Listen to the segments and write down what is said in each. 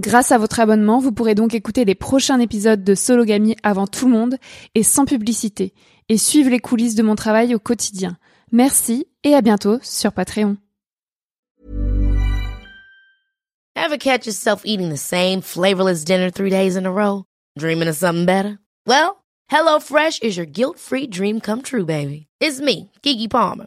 Grâce à votre abonnement, vous pourrez donc écouter les prochains épisodes de Sologamy avant tout le monde et sans publicité, et suivre les coulisses de mon travail au quotidien. Merci et à bientôt sur Patreon. Ever catch yourself eating the same flavorless dinner three days in a row? Dreaming of something better? Well, HelloFresh is your guilt-free dream come true, baby. It's me, Kiki Palmer.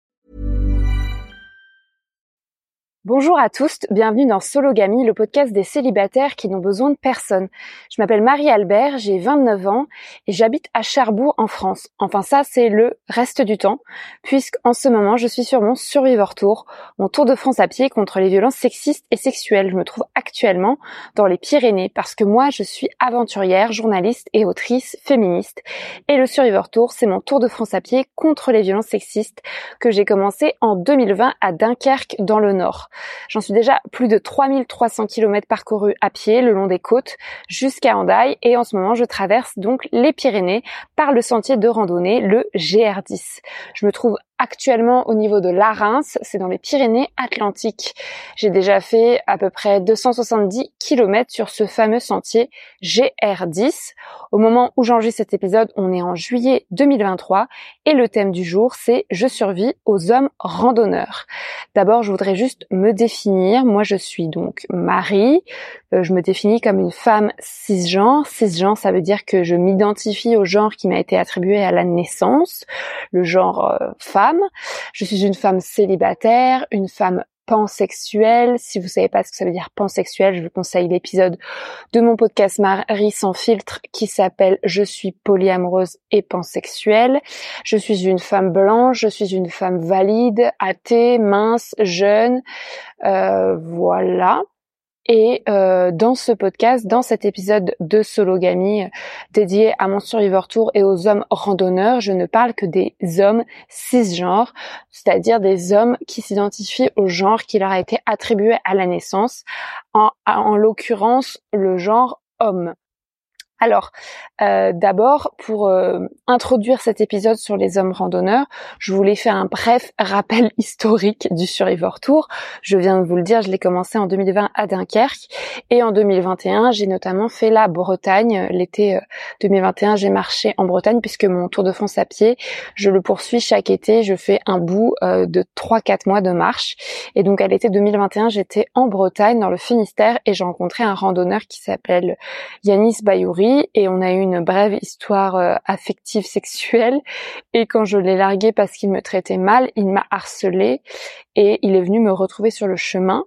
Bonjour à tous, bienvenue dans Sologamy, le podcast des célibataires qui n'ont besoin de personne. Je m'appelle Marie-Albert, j'ai 29 ans et j'habite à Cherbourg en France. Enfin ça c'est le reste du temps, puisqu'en ce moment je suis sur mon Survivor Tour, mon tour de France à pied contre les violences sexistes et sexuelles. Je me trouve actuellement dans les Pyrénées parce que moi je suis aventurière, journaliste et autrice féministe. Et le Survivor Tour c'est mon tour de France à pied contre les violences sexistes que j'ai commencé en 2020 à Dunkerque dans le Nord. J'en suis déjà plus de 3300 km parcourus à pied le long des côtes jusqu'à Hendaye et en ce moment je traverse donc les Pyrénées par le sentier de randonnée, le GR10. Je me trouve actuellement au niveau de Larins, c'est dans les Pyrénées Atlantiques. J'ai déjà fait à peu près 270 km sur ce fameux sentier GR10. Au moment où j'enregistre cet épisode, on est en juillet 2023 et le thème du jour c'est je survis aux hommes randonneurs. D'abord, je voudrais juste me définir. Moi, je suis donc Marie. Euh, je me définis comme une femme cisgenre. Cisgenre, ça veut dire que je m'identifie au genre qui m'a été attribué à la naissance, le genre euh, femme. Je suis une femme célibataire, une femme pansexuelle. Si vous savez pas ce que ça veut dire pansexuel, je vous conseille l'épisode de mon podcast Marie sans filtre qui s'appelle Je suis polyamoureuse et pansexuelle. Je suis une femme blanche, je suis une femme valide, athée, mince, jeune. Euh, voilà. Et euh, dans ce podcast, dans cet épisode de Sologamy euh, dédié à mon Survivor Tour et aux hommes randonneurs, je ne parle que des hommes cisgenres, c'est-à-dire des hommes qui s'identifient au genre qui leur a été attribué à la naissance, en, en l'occurrence le genre homme. Alors, euh, d'abord, pour euh, introduire cet épisode sur les hommes randonneurs, je voulais faire un bref rappel historique du Survivor Tour. Je viens de vous le dire, je l'ai commencé en 2020 à Dunkerque et en 2021, j'ai notamment fait la Bretagne. L'été 2021, j'ai marché en Bretagne puisque mon Tour de France à pied, je le poursuis chaque été. Je fais un bout euh, de 3-4 mois de marche. Et donc à l'été 2021, j'étais en Bretagne, dans le Finistère, et j'ai rencontré un randonneur qui s'appelle Yanis Bayouri Et on a eu une brève histoire euh, affective sexuelle. Et quand je l'ai largué parce qu'il me traitait mal, il m'a harcelé et il est venu me retrouver sur le chemin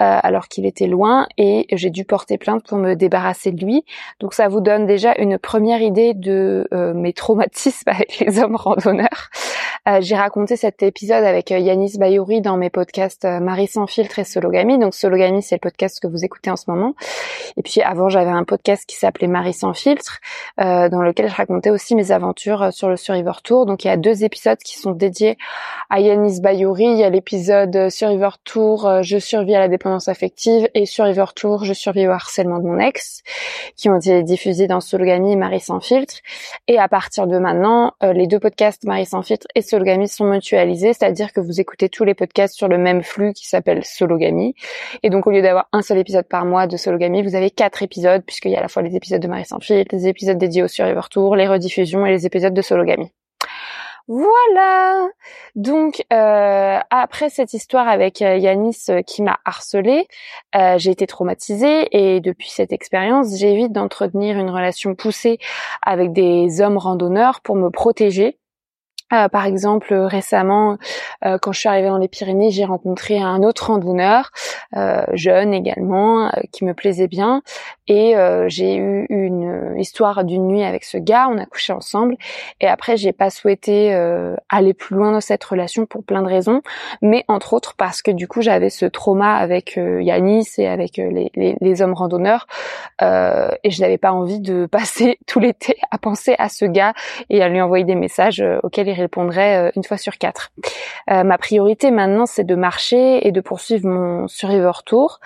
euh, alors qu'il était loin et j'ai dû porter plainte pour me débarrasser de lui. Donc ça vous donne déjà une première idée de euh, mes traumatismes avec les hommes randonneurs. Euh, j'ai raconté cet épisode avec Yanis Bayouri dans mes podcasts Marie sans filtre et Sologamy. Donc Sologamy, c'est le podcast que vous écoutez en ce moment. Et puis avant, j'avais un podcast qui s'appelait Marie sans filtre, dans lequel je racontais aussi mes aventures sur le Survivor Tour. Donc il y a deux épisodes qui sont dédiés à Yanis Bayouri. Il y a l'épisode Survivor Tour, je survis à la dépendance affective et Survivor Tour, je survis au harcèlement de mon ex, qui ont été diffusés dans Sologamy et Marie sans filtre. Et à partir de maintenant, euh, les deux podcasts Marie sans filtre et Sologamy sont mutualisés, c'est-à-dire que vous écoutez tous les podcasts sur le même flux qui s'appelle Sologamy. Et donc au lieu d'avoir un seul épisode par mois de Sologamy, vous avez quatre épisodes, puisqu'il y a à la fois les épisodes de Marie sans filtre, les épisodes dédiés au Survivor Tour, les rediffusions et les épisodes de Sologamy. Voilà. Donc euh, après cette histoire avec euh, Yanis euh, qui m'a harcelée, j'ai été traumatisée et depuis cette expérience, j'évite d'entretenir une relation poussée avec des hommes randonneurs pour me protéger euh, par exemple, récemment, euh, quand je suis arrivée dans les Pyrénées, j'ai rencontré un autre randonneur, euh, jeune également, qui me plaisait bien, et j'ai eu une histoire d'une nuit avec ce gars. On a couché ensemble, et après, j'ai pas souhaité aller plus loin dans cette relation pour plein de raisons, mais entre autres parce que du coup, j'avais ce trauma avec Yanis et avec les, les, les, hommes randonneurs, et je n'avais pas envie de passer tout l'été à penser à ce gars et à lui envoyer des messages auxquels il répondrai euh, une fois sur quatre. Euh, ma priorité maintenant, c'est de marcher et de poursuivre mon Survivor Tour.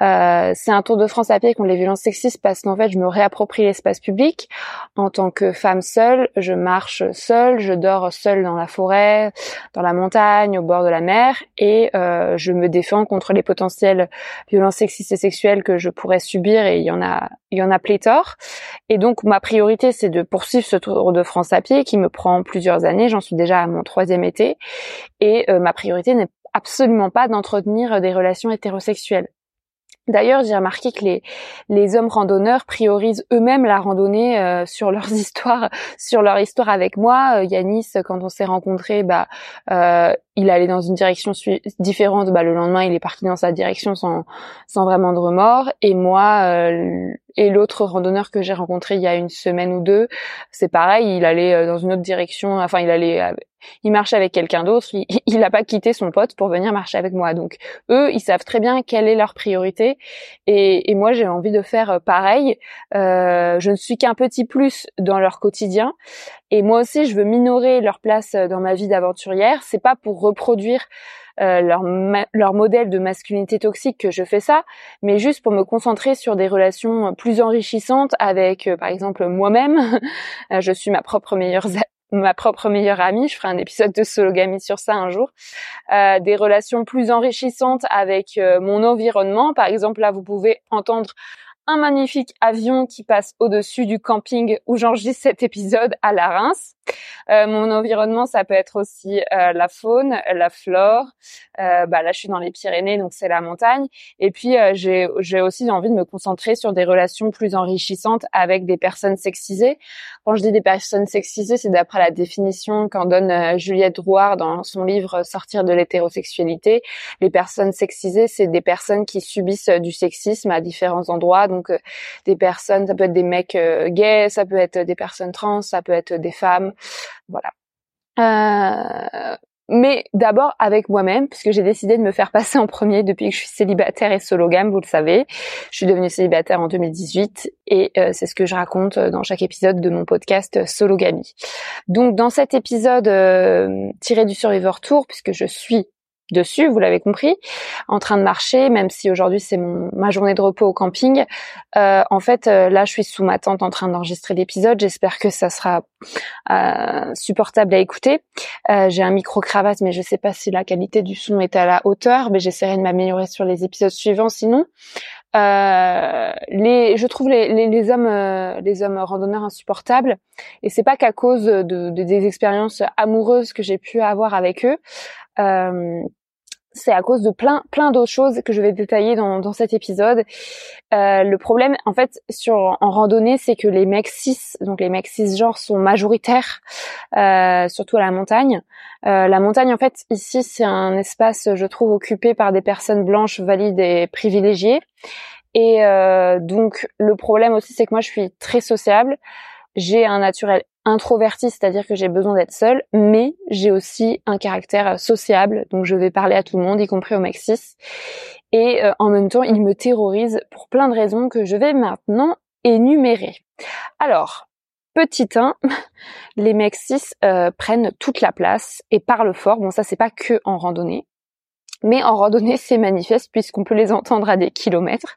Euh, c'est un Tour de France à pied contre les violences sexistes parce qu'en fait, je me réapproprie l'espace public. En tant que femme seule, je marche seule, je dors seule dans la forêt, dans la montagne, au bord de la mer, et je me défends contre les potentielles violences sexistes et sexuelles que je pourrais subir, et il y en a, il y en a pléthore. Et donc, ma priorité, c'est de poursuivre ce Tour de France à pied qui me prend plusieurs années j'en suis déjà à mon troisième été, et euh, ma priorité n'est absolument pas d'entretenir des relations hétérosexuelles. D'ailleurs, j'ai remarqué que les, les hommes randonneurs priorisent eux-mêmes la randonnée euh, sur leurs histoires, sur leur histoire avec moi. Euh, Yanis, quand on s'est rencontrés, bah, euh, il allait dans une direction différente. Bah, le lendemain, il est parti dans sa direction sans, sans vraiment de remords. Et moi, euh, et l'autre randonneur que j'ai rencontré il y a une semaine ou deux, c'est pareil. Il allait dans une autre direction. Enfin, il allait il marchait avec quelqu'un d'autre, il n'a pas quitté son pote pour venir marcher avec moi. Donc eux, ils savent très bien quelle est leur priorité et, moi j'ai envie de faire euh, pareil. Euh, je ne suis qu'un petit plus dans leur quotidien et moi aussi je veux minorer leur place euh, dans ma vie d'aventurière. C'est pas pour reproduire leur, leur modèle de masculinité toxique que je fais ça, mais juste pour me concentrer sur des relations plus enrichissantes avec, par exemple, moi-même. je suis ma propre meilleure ma propre meilleure amie. Je ferai un épisode de sologamie sur ça un jour. Euh, des relations plus enrichissantes avec euh, mon environnement. Par exemple, là, vous pouvez entendre un magnifique avion qui passe au-dessus du camping où j'enregistre cet épisode à la Reims. Euh, mon environnement, ça peut être aussi euh, la faune, la flore. Euh, bah, là, je suis dans les Pyrénées, donc c'est la montagne. Et puis, euh, j'ai, j'ai aussi envie de me concentrer sur des relations plus enrichissantes avec des personnes sexisées. Quand je dis des personnes sexisées, c'est d'après la définition qu'en donne Juliette Drouard dans son livre Sortir de l'hétérosexualité. Les personnes sexisées, c'est des personnes qui subissent du sexisme à différents endroits. Donc, des personnes, ça peut être des mecs gays, ça peut être des personnes trans, ça peut être des femmes voilà. Euh, mais d'abord avec moi-même, puisque j'ai décidé de me faire passer en premier depuis que je suis célibataire et sologame, vous le savez. Je suis devenue célibataire en 2018 et euh, c'est ce que je raconte dans chaque épisode de mon podcast Sologamie. Donc dans cet épisode euh, tiré du Survivor Tour, puisque je suis dessus, vous l'avez compris, en train de marcher, même si aujourd'hui c'est ma journée de repos au camping. Euh, en fait, euh, là, je suis sous ma tente en train d'enregistrer l'épisode. J'espère que ça sera euh, supportable à écouter. J'ai un micro cravate, mais je sais pas si la qualité du son est à la hauteur. Mais j'essaierai de m'améliorer sur les épisodes suivants. Sinon, les, je trouve les, les, hommes, les hommes randonneurs insupportables, et c'est pas qu'à cause de, des expériences amoureuses que j'ai pu avoir avec eux. Euh, c'est à cause de plein plein d'autres choses que je vais détailler dans, dans cet épisode. Euh, le problème, en fait, sur en randonnée, c'est que les mecs cis, donc les mecs cisgenres, sont majoritaires, euh, surtout à la montagne. Euh, la montagne, en fait, ici, c'est un espace, je trouve, occupé par des personnes blanches, valides et privilégiées. Et euh, donc, le problème aussi, c'est que moi, je suis très sociable. J'ai un naturel introverti, c'est-à-dire que j'ai besoin d'être seule, mais j'ai aussi un caractère sociable, donc je vais parler à tout le monde, y compris au Maxis. Et euh, en même temps, il me terrorise pour plein de raisons que je vais maintenant énumérer. Alors, petit 1, les Maxis euh, prennent toute la place et parlent fort. Bon, ça c'est pas que en randonnée mais en randonnée c'est manifeste puisqu'on peut les entendre à des kilomètres,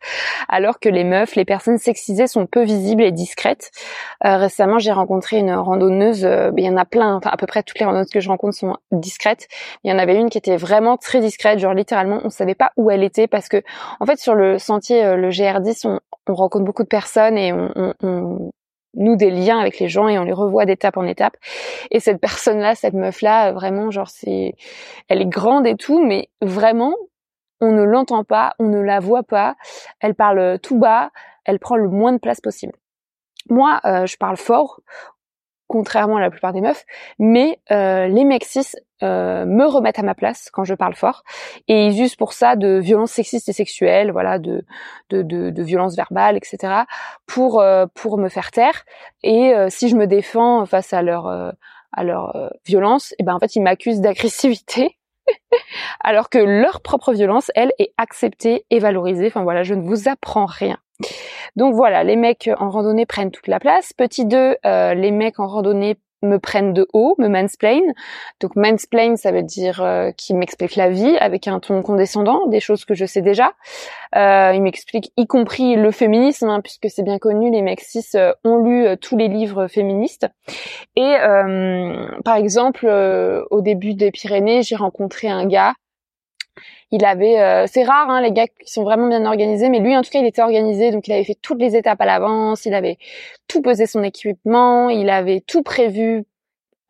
alors que les meufs, les personnes sexisées sont peu visibles et discrètes. Euh, récemment j'ai rencontré une randonneuse, euh, il y en a plein, enfin à peu près toutes les randonneuses que je rencontre sont discrètes. Il y en avait une qui était vraiment très discrète, genre littéralement on savait pas où elle était parce que en fait sur le sentier, euh, le GR10, on, on rencontre beaucoup de personnes et on, on, nous des liens avec les gens et on les revoit d'étape en étape. Et cette personne-là, cette meuf-là, vraiment, genre, c'est, elle est grande et tout, mais vraiment, on ne l'entend pas, on ne la voit pas. Elle parle tout bas, elle prend le moins de place possible. Moi, euh, je parle fort, contrairement à la plupart des meufs, mais euh, les mecs cis euh, me remettent à ma place quand je parle fort et ils usent pour ça de violences sexistes et sexuelles, voilà, de de, de, de violences verbales, etc. pour euh, pour me faire taire et euh, si je me défends face à leur à leur violence, et eh ben en fait ils m'accusent d'agressivité alors que leur propre violence, elle, est acceptée et valorisée. Enfin voilà, je ne vous apprends rien. Donc voilà, les mecs en randonnée prennent toute la place. Petit 2, euh, les mecs en randonnée me prennent de haut, me mansplain. Donc mansplain, ça veut dire euh, qu'ils m'expliquent la vie avec un ton condescendant, des choses que je sais déjà. Euh, ils m'expliquent y compris le féminisme, hein, puisque c'est bien connu, les mecs cis euh, ont lu euh, tous les livres féministes. Et par exemple, au début des Pyrénées, j'ai rencontré un gars il avait, euh, c'est rare, hein, les gars qui sont vraiment bien organisés, mais lui en tout cas il était organisé, donc il avait fait toutes les étapes à l'avance, il avait tout pesé son équipement, il avait tout prévu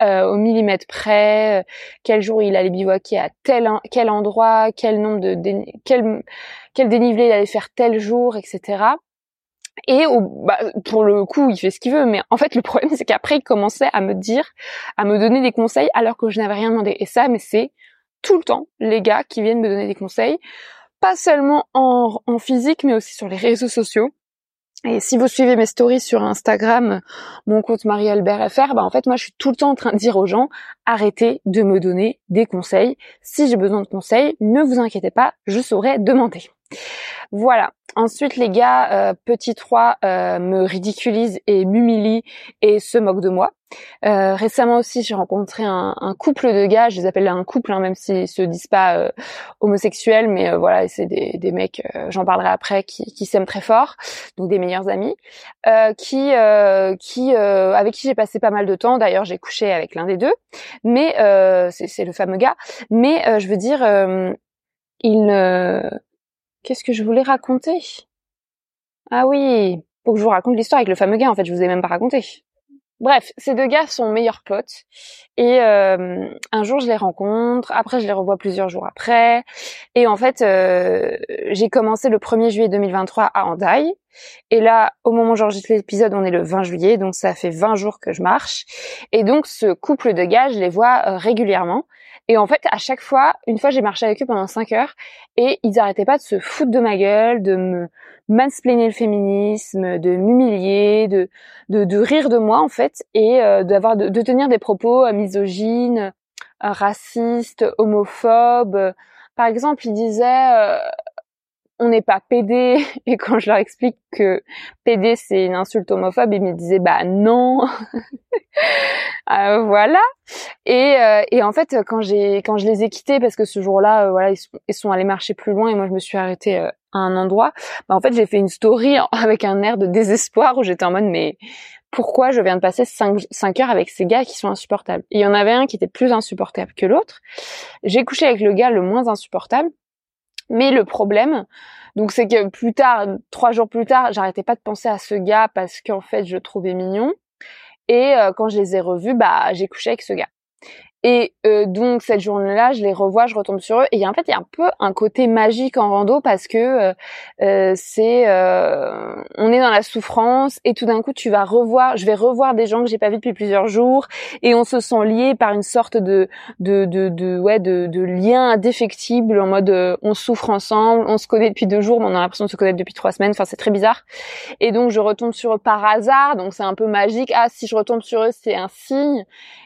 euh, au millimètre près, euh, quel jour il allait bivouaquer à tel quel endroit, quel nombre de quel quel dénivelé il allait faire tel jour, etc. Et bah, pour le coup, il fait ce qu'il veut, mais en fait, le problème, c'est qu'après, il commençait à me dire, à me donner des conseils alors que je n'avais rien demandé. Et ça, mais c'est tout le temps les gars qui viennent me donner des conseils, pas seulement en, physique, mais aussi sur les réseaux sociaux. Et si vous suivez mes stories sur Instagram, mon compte Marie-Albert FR, bah en fait moi je suis tout le temps en train de dire aux gens arrêtez de me donner des conseils. Si j'ai besoin de conseils, ne vous inquiétez pas, je saurai demander. Voilà. Ensuite, les gars, euh, petit 3 euh, me ridiculisent et m'humilient et se moquent de moi. Euh, récemment aussi, j'ai rencontré un, couple de gars, je les appelle un couple, hein, même s'ils se disent pas homosexuels, mais voilà, c'est des, des mecs, j'en parlerai après, qui, qui s'aiment très fort, donc des meilleurs amis, qui, qui, avec qui j'ai passé pas mal de temps. D'ailleurs, j'ai couché avec l'un des deux, mais c'est le fameux gars. Mais je veux dire, il Qu'est-ce que je voulais raconter? Ah oui, faut que je vous raconte l'histoire avec le fameux gars. En fait, je vous ai même pas raconté. Bref, ces deux gars sont meilleurs potes. Et euh, un jour, je les rencontre. Après, je les revois plusieurs jours après. Et en fait, euh, j'ai commencé le 1er juillet 2023 à Hendaye. Et là, au moment où j'enregistre l'épisode, on est le 20 juillet, donc ça fait 20 jours que je marche. Et donc, ce couple de gars, je les vois euh, régulièrement. Et en fait, à chaque fois, une fois, j'ai marché avec eux pendant 5 heures et ils arrêtaient pas de se foutre de ma gueule, de me mansplainer le féminisme, de m'humilier, de, de, de rire de moi en fait et euh, d'avoir de, tenir des propos euh, misogynes, euh, racistes, homophobes. Par exemple, ils disaient on n'est pas pédé et quand je leur explique que pédé c'est une insulte homophobe ils me disaient bah non euh, voilà et, euh, et en fait quand j'ai quand je les ai quittés parce que ce jour-là euh, voilà ils sont, ils sont, allés marcher plus loin et moi je me suis arrêtée à un endroit bah en fait j'ai fait une story avec un air de désespoir où j'étais en mode mais pourquoi je viens de passer 5, 5 heures avec ces gars qui sont insupportables? il y en avait un qui était plus insupportable que l'autre. J'ai couché avec le gars le moins insupportable mais le problème, donc c'est que plus tard, trois jours plus tard, j'arrêtais pas de penser à ce gars parce qu'en fait je le trouvais mignon. Et euh, quand je les ai revus, bah j'ai couché avec ce gars. Et euh, donc cette journée-là, je les revois, je retombe sur eux. Et en fait, il y a un peu un côté magique en rando parce que euh, euh c'est, euh, on est dans la souffrance et tout d'un coup, tu vas revoir, je vais revoir des gens que j'ai pas vus depuis plusieurs jours et on se sent liés par une sorte de, de, de, de ouais, de, de lien indéfectible en mode on souffre ensemble, on se connaît depuis deux jours, mais on a l'impression de se connaître depuis trois semaines. Enfin, c'est très bizarre. Et donc je retombe sur eux par hasard, donc c'est un peu magique. Ah, si je retombe sur eux, c'est un signe.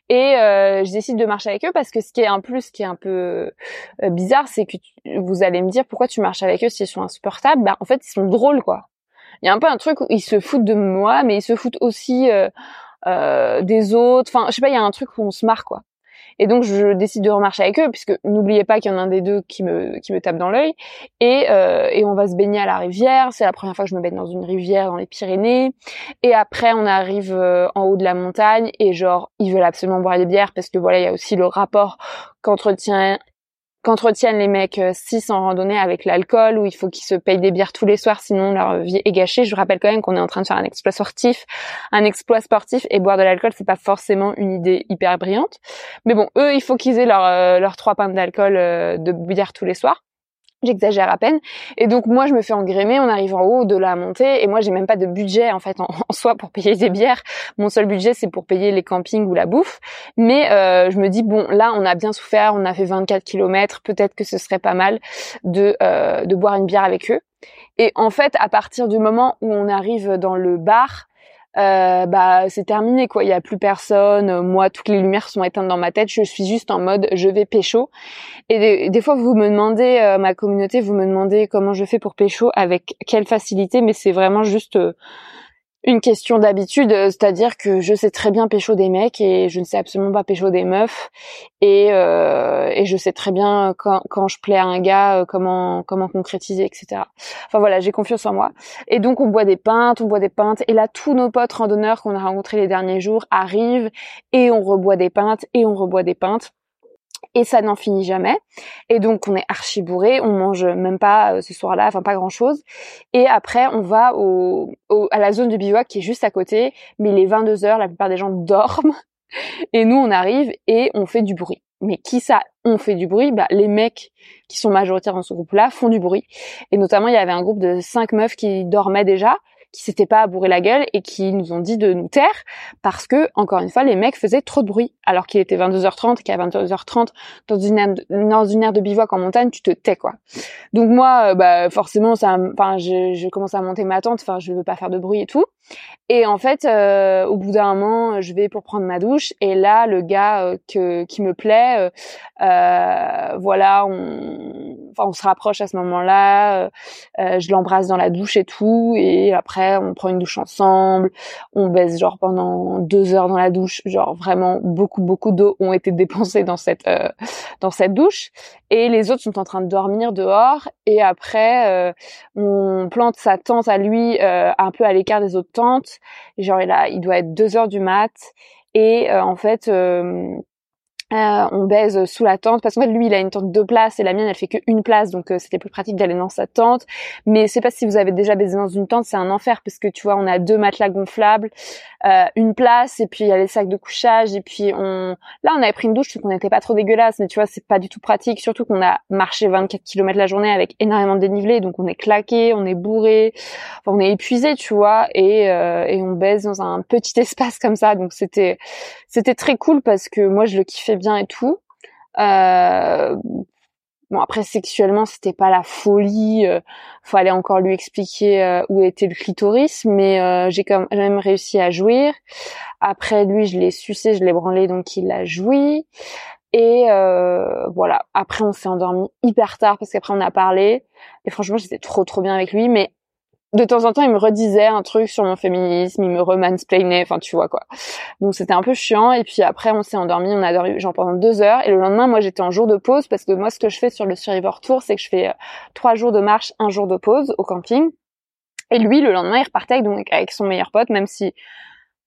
Et euh, je décide de marcher avec eux parce que ce qui est un plus, qui est un peu euh, bizarre, c'est que vous allez me dire pourquoi tu marches avec eux s'ils sont insupportables. Bah en fait ils sont drôles quoi. Il y a un peu un truc où ils se foutent de moi, mais ils se foutent aussi euh, euh des autres. Enfin je sais pas, il y a un truc où on se marre quoi. Et donc je décide de remarcher avec eux, puisque n'oubliez pas qu'il y en a un des deux qui me qui me tape dans l'œil. Et euh, et on va se baigner à la rivière. C'est la première fois que je me baigne dans une rivière dans les Pyrénées. Et après on arrive euh, en haut de la montagne et genre ils veulent absolument boire des bières parce que voilà il y a aussi le rapport qu'entretient qu'entretiennent les mecs 6 euh, en randonnée avec l'alcool, où il faut qu'ils se payent des bières tous les soirs, sinon leur vie est gâchée. Je rappelle quand même qu'on est en train de faire un exploit sportif, un exploit sportif, et boire de l'alcool, c'est pas forcément une idée hyper brillante. Mais bon, eux, il faut qu'ils aient euh, leurs trois pintes d'alcool euh, de bière tous les soirs. J'exagère à peine. Et donc moi je me fais engrémer, on arrive en haut de la montée et moi j'ai même pas de budget en fait en, soi pour payer des bières. Mon seul budget c'est pour payer les campings ou la bouffe. Mais euh, je me dis bon là on a bien souffert, on a fait 24 km, peut-être que ce serait pas mal euh, de boire une bière avec eux. Et en fait à partir du moment où on arrive dans le bar, euh, bah c'est terminé quoi. Il y a plus personne. Moi, toutes les lumières sont éteintes dans ma tête. Je suis juste en mode je vais pécho. Et des, fois, vous me demandez, euh, ma communauté, vous me demandez comment je fais pour pécho, avec quelle facilité, mais c'est vraiment juste euh, une question d'habitude, euh, c'est-à-dire que je sais très bien pécho des mecs et je ne sais absolument pas pécho des meufs. Et, euh, et je sais très bien quand, je plais à un gars euh, comment comment concrétiser etc. Enfin voilà, j'ai confiance en moi. Et donc on boit des pintes, on boit des pintes. Et là tous nos potes randonneurs qu'on a rencontrés les derniers jours arrivent et on reboit des pintes et on reboit des pintes et ça n'en finit jamais. Et donc on est archi bourré, on mange même pas euh, ce soir-là, enfin pas grand-chose. Et après on va au, à la zone de bivouac qui est juste à côté, mais il est 22 heures, la plupart des gens dorment. Et nous on arrive et on fait du bruit. Mais qui ça On fait du bruit? Bah les mecs qui sont majoritaires dans ce groupe-là font du bruit. Et notamment il y avait un groupe de cinq meufs qui dormaient déjà qui s'étaient pas à bourrer la gueule et qui nous ont dit de nous taire parce que, encore une fois, les mecs faisaient trop de bruit. Alors qu'il était 22h30 et qu'à 22h30, dans une, aire dans une aire de bivouac en montagne, tu te tais, quoi. Donc moi, euh, bah, forcément, ça, enfin, je, commence à monter ma tente, enfin, je veux pas faire de bruit et tout. Et en fait, euh, au bout d'un moment, je vais pour prendre ma douche et là, le gars euh, que, qui me plaît, voilà, on, on se rapproche à ce moment-là. je l'embrasse dans la douche et tout, et après, on prend une douche ensemble. On baisse genre pendant deux heures dans la douche, genre vraiment beaucoup beaucoup d'eau ont été dépensées dans cette dans cette douche. Et les autres sont en train de dormir dehors. Et après, on plante sa tente à lui un peu à l'écart des autres Genre il il doit être 2 heures du mat et euh, en fait euh, on baise sous la tente. Parce qu'en fait lui il a une tente de place et la mienne elle fait qu'une place. Donc euh, c'était plus pratique d'aller dans sa tente. Mais c'est pas si vous avez déjà baisé dans une tente. C'est un enfer parce que tu vois on a deux matelas gonflables euh, une place et puis il y a les sacs de couchage et puis on là on avait pris une douche parce qu'on n'était pas trop dégueulasse mais tu vois c'est pas du tout pratique. Surtout qu'on a marché 24 km la journée avec énormément de dénivelé. Donc on est claqué on est bourré enfin, on est épuisé tu vois. Et, euh, et on baise dans un petit espace comme ça. Donc c'était c'était très cool parce que moi je le kiffais bien et tout. Euh, bon après sexuellement c'était pas la folie, euh, fallait encore lui expliquer euh, où était le clitoris, mais euh, j'ai quand même réussi à jouir. Après lui je l'ai sucé, je l'ai branlé donc il a joui. Et voilà. Après, on s'est endormi hyper tard parce qu'après on a parlé. Et franchement, j'étais trop trop bien avec lui. Mais de temps en temps, il me redisait un truc sur mon féminisme, il me remansplainait, enfin tu vois quoi. Donc c'était un peu chiant. Et puis après, on s'est endormi, on a dormi genre pendant deux heures. Et le lendemain, moi j'étais en jour de pause parce que moi ce que je fais sur le Survivor Tour, c'est que je fais euh, trois jours de marche, un jour de pause au camping. Et lui, le lendemain, il repartait donc, avec son meilleur pote, même si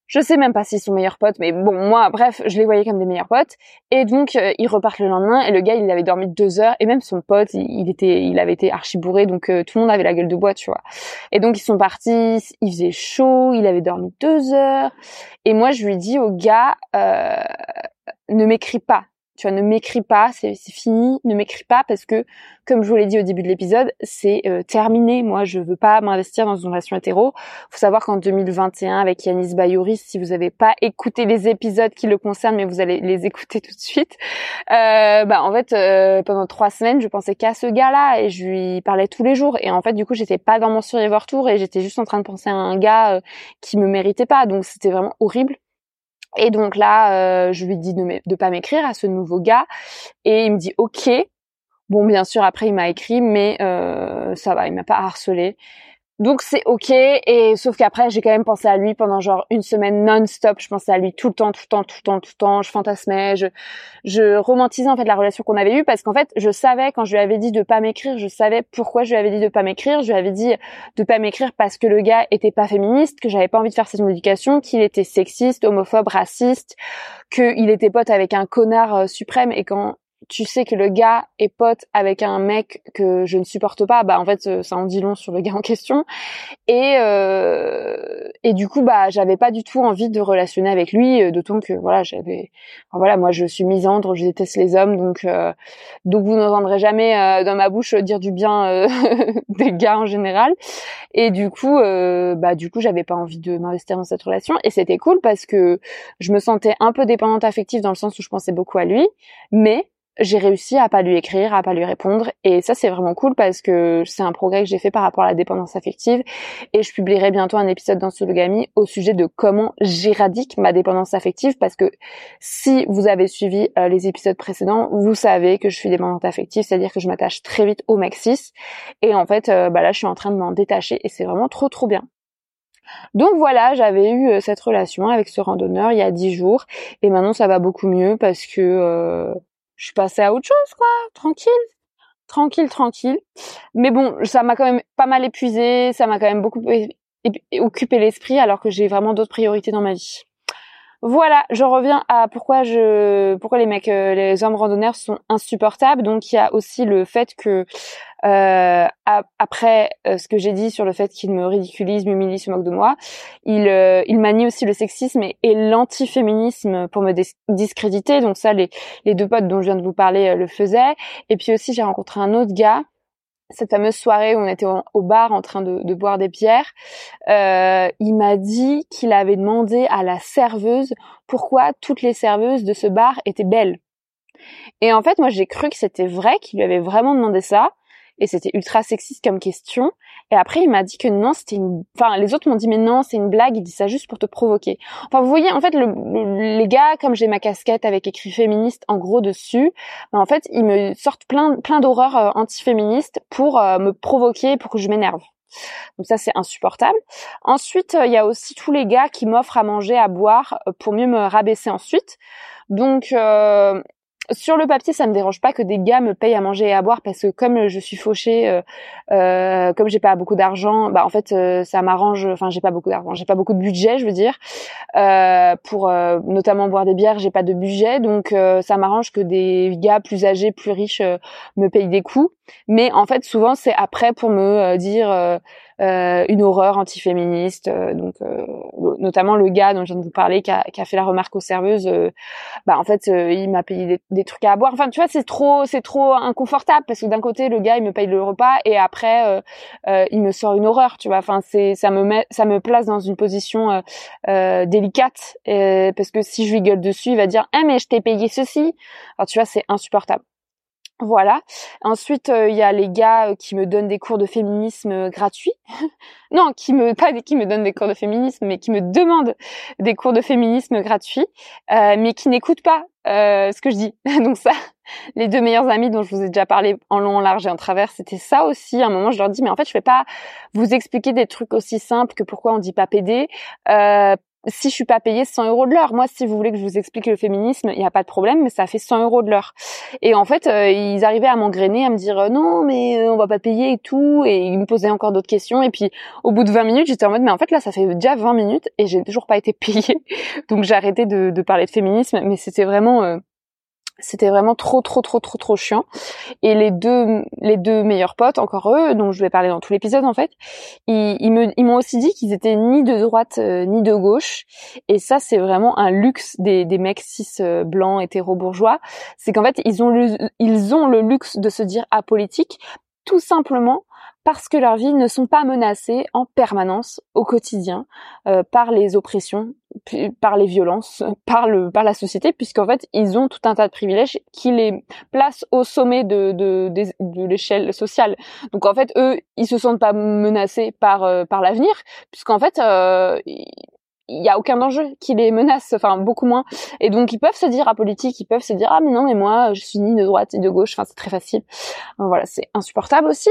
je sais même pas s'ils sont meilleurs potes, mais bon, moi, bref, je les voyais comme des meilleurs potes. Et donc, euh, ils repartent le lendemain, et le gars, il avait dormi deux heures, et même son pote, il, était, il avait été archi bourré, donc euh, tout le monde avait la gueule de bois, tu vois. Et donc, ils sont partis, il faisait chaud, il avait dormi deux heures, et moi, je lui dis au gars, euh, ne m'écris pas, tu vois, ne m'écris pas, c'est fini, ne m'écris pas parce que, comme je vous l'ai dit au début de l'épisode, c'est euh, terminé. Moi, je veux pas m'investir dans une relation hétéro. Faut savoir qu'en 2021, avec Yanis Bayouri, si vous n'avez pas écouté les épisodes qui le concernent, mais vous allez les écouter tout de suite, euh, bah en fait, euh, pendant trois semaines, je pensais qu'à ce gars-là et je lui parlais tous les jours. Et en fait, du coup, j'étais pas dans mon Survivor Tour et j'étais juste en train de penser à un gars qui me méritait pas. Donc, c'était vraiment horrible. Et donc là, euh, je lui dis de, ne pas m'écrire à ce nouveau gars. Et il me dit OK. Bon, bien sûr, après il m'a écrit, mais euh, ça va, il m'a pas harcelé. Donc c'est ok et sauf qu'après j'ai quand même pensé à lui pendant genre une semaine non-stop. Je pensais à lui tout le temps, tout le temps, tout le temps, tout le temps. Je fantasmais, je, je romantisais en fait la relation qu'on avait eue parce qu'en fait je savais quand je lui avais dit de pas m'écrire, je savais pourquoi je lui avais dit de pas m'écrire. Je lui avais dit de pas m'écrire parce que le gars était pas féministe, que j'avais pas envie de faire cette modification, qu'il était sexiste, homophobe, raciste, qu'il était pote avec un connard euh, suprême et quand tu sais que le gars est pote avec un mec que je ne supporte pas, bah en fait euh, ça en dit long sur le gars en question. Et euh, et du coup bah j'avais pas du tout envie de relationner avec lui, euh, d'autant que voilà j'avais voilà moi je suis misandre, je déteste les hommes, donc euh, donc vous n'entendrez jamais dans ma bouche dire du bien des gars en général. Et du coup bah du coup j'avais pas envie de m'investir dans cette relation et c'était cool parce que je me sentais un peu dépendante affective dans le sens où je pensais beaucoup à lui, mais j'ai réussi à pas lui écrire, à pas lui répondre. Et ça c'est vraiment cool parce que c'est un progrès que j'ai fait par rapport à la dépendance affective. Et je publierai bientôt un épisode dans Sologamy au sujet de comment j'éradique ma dépendance affective. Parce que si vous avez suivi euh, les épisodes précédents, vous savez que je suis dépendante affective, c'est-à-dire que je m'attache très vite au maxis. Et en fait euh, bah là je suis en train de m'en détacher et c'est vraiment trop trop bien. Donc voilà, j'avais eu euh, cette relation avec ce randonneur il y a dix jours. Et maintenant ça va beaucoup mieux parce que je suis passée à autre chose, quoi, tranquille, tranquille, tranquille. Mais bon, ça m'a quand même pas mal épuisé, ça m'a quand même beaucoup occupé l'esprit, alors que j'ai vraiment d'autres priorités dans ma vie. Voilà, je reviens à pourquoi je, pourquoi les mecs, euh, les hommes randonneurs sont insupportables. Donc il y a aussi le fait que euh, après euh, ce que j'ai dit sur le fait qu'ils me ridiculisent, m'humilient, se moquent de moi, il, euh, aussi le sexisme et, et l'antiféminisme pour me discréditer. Donc ça, les, les deux potes dont je viens de vous parler le faisaient. Et puis aussi, j'ai rencontré un autre gars cette fameuse soirée où on était au, bar en train de, boire des pierres, euh, il m'a dit qu'il avait demandé à la serveuse pourquoi toutes les serveuses de ce bar étaient belles. Et en fait, moi, j'ai cru que c'était vrai, qu'il lui avait vraiment demandé ça et c'était ultra sexiste comme question. Et après, il m'a dit que non, c'était une... Enfin, les autres m'ont dit, mais non, c'est une blague, il dit ça juste pour te provoquer. Enfin, vous voyez, en fait, le, les gars, comme j'ai ma casquette avec écrit féministe en gros dessus, ben, en fait, ils me sortent plein, plein d'horreurs euh, antiféministes pour euh, me provoquer, pour que je m'énerve. Donc ça, c'est insupportable. Ensuite, euh, il y a aussi tous les gars qui m'offrent à manger, à boire, pour mieux me rabaisser ensuite. Donc, euh, sur le papier, ça me dérange pas que des gars me payent à manger et à boire parce que comme je suis fauchée, euh, euh, comme j'ai pas beaucoup d'argent, bah en fait euh, ça m'arrange. Enfin, j'ai pas beaucoup d'argent, j'ai pas beaucoup de budget, je veux dire, euh, pour notamment boire des bières, j'ai pas de budget, donc ça m'arrange que des gars plus âgés, plus riches me payent des coups. Mais en fait, souvent c'est après pour me dire euh, une horreur antiféministe. Euh, donc, euh, notamment le gars dont je viens de vous parler, qui a, qui a fait la remarque aux serveuses. bah, en fait, il m'a payé des, trucs à boire. Enfin, tu vois, c'est trop, c'est trop inconfortable parce que d'un côté, le gars, il me paye le repas et après, il me sort une horreur. Tu vois. Enfin, c'est, ça me met, ça me place dans une position délicate parce que si je lui gueule dessus, il va dire, ah mais je t'ai payé ceci. Alors, tu vois, c'est insupportable. Voilà. Ensuite, euh, il y a les gars euh, qui me donnent des cours de féminisme euh, gratuits. non, qui me pas qui me donnent des cours de féminisme, mais qui me demandent des cours de féminisme gratuits, mais qui n'écoutent pas ce que je dis. Donc ça, les deux meilleurs amis dont je vous ai déjà parlé en long, en large et en travers, c'était ça aussi. À un moment, je leur dis, mais en fait, je vais pas vous expliquer des trucs aussi simples que pourquoi on dit pas pédé, si je suis pas payée 100 euros de l'heure. Moi, si vous voulez que je vous explique le féminisme, il n'y a pas de problème, mais ça fait 100 euros de l'heure. Et en fait, euh, ils arrivaient à m'engrainer, à me dire euh, non, mais euh, on va pas payer et tout, et ils me posaient encore d'autres questions. Et puis, au bout de 20 minutes, j'étais en mode, mais en fait là, ça fait déjà 20 minutes et j'ai toujours pas été payée. Donc j'ai arrêté de, de, parler de féminisme, mais c'était vraiment c'était vraiment trop trop trop trop trop chiant. Et les deux les deux meilleurs potes encore eux dont je vais parler dans tout l'épisode en fait ils, ils me ils m'ont aussi dit qu'ils étaient ni de droite euh, ni de gauche. Et ça c'est vraiment un luxe des des mecs cis euh, blancs hétéro bourgeois. C'est qu'en fait ils ont le ils ont le luxe de se dire apolitique tout simplement parce que leurs vies ne sont pas menacées en permanence au quotidien euh, par les oppressions, par les violences, par le par la société, puisqu'en fait ils ont tout un tas de privilèges qui les placent au sommet de de, de, l'échelle sociale. Donc en fait eux ils se sentent pas menacés par euh, par l'avenir, puisqu'en fait euh, il y a aucun danger qui les menace, enfin beaucoup moins. Et donc ils peuvent se dire à politique, ils peuvent se dire ah mais non mais moi je suis ni de droite ni de gauche, enfin c'est très facile. Voilà c'est insupportable aussi.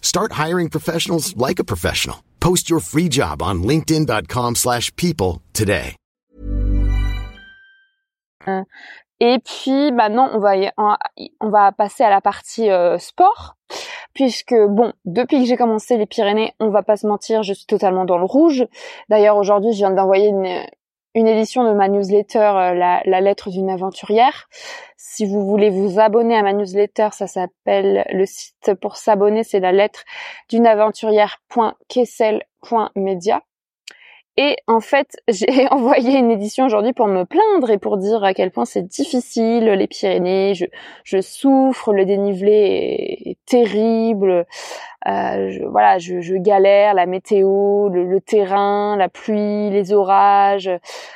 Start hiring professionals like a professional. Post your free job on linkedin.com/people today. Et puis maintenant, on va on va passer à la partie euh, sport puisque bon, depuis que j'ai commencé les Pyrénées, on va pas se mentir, je suis totalement dans le rouge. D'ailleurs, aujourd'hui, je viens d'envoyer une une édition de ma newsletter, euh, la, la, lettre d'une aventurière. Si vous voulez vous abonner à ma newsletter, ça s'appelle le site pour s'abonner, c'est la lettre d'une aventurière.kessel.media. Et en fait, j'ai envoyé une édition aujourd'hui pour me plaindre et pour dire à quel point c'est difficile, les Pyrénées, je, je souffre, le dénivelé est, terrible, euh, je, voilà, je, je, galère, la météo, le, terrain, la pluie, les orages,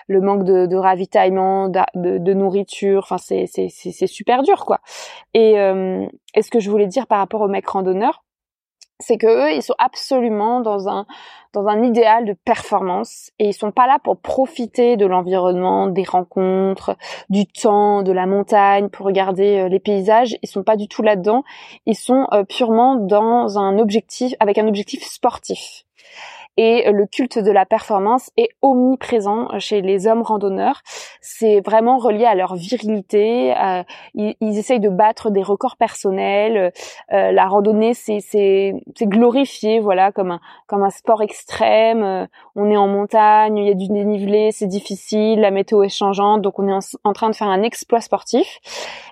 le manque de, de ravitaillement, de, de, nourriture, enfin c'est, super dur quoi. Et, euh, et ce que je voulais dire par rapport aux mecs randonneurs, c'est que eux, ils sont absolument dans un dans un idéal de performance et ils sont pas là pour profiter de l'environnement, des rencontres, du temps, de la montagne pour regarder euh, les paysages, ils sont pas du tout là-dedans, ils sont euh, purement dans un objectif avec un objectif sportif et le culte de la performance est omniprésent chez les hommes randonneurs. C'est vraiment relié à leur virilité. Euh, ils, ils, essayent de battre des records personnels. Euh, la randonnée, c'est c'est glorifié, voilà, comme un comme un sport extrême. Euh, on est en montagne, il y a du dénivelé, c'est difficile, la météo est changeante, donc on est en, train de faire un exploit sportif.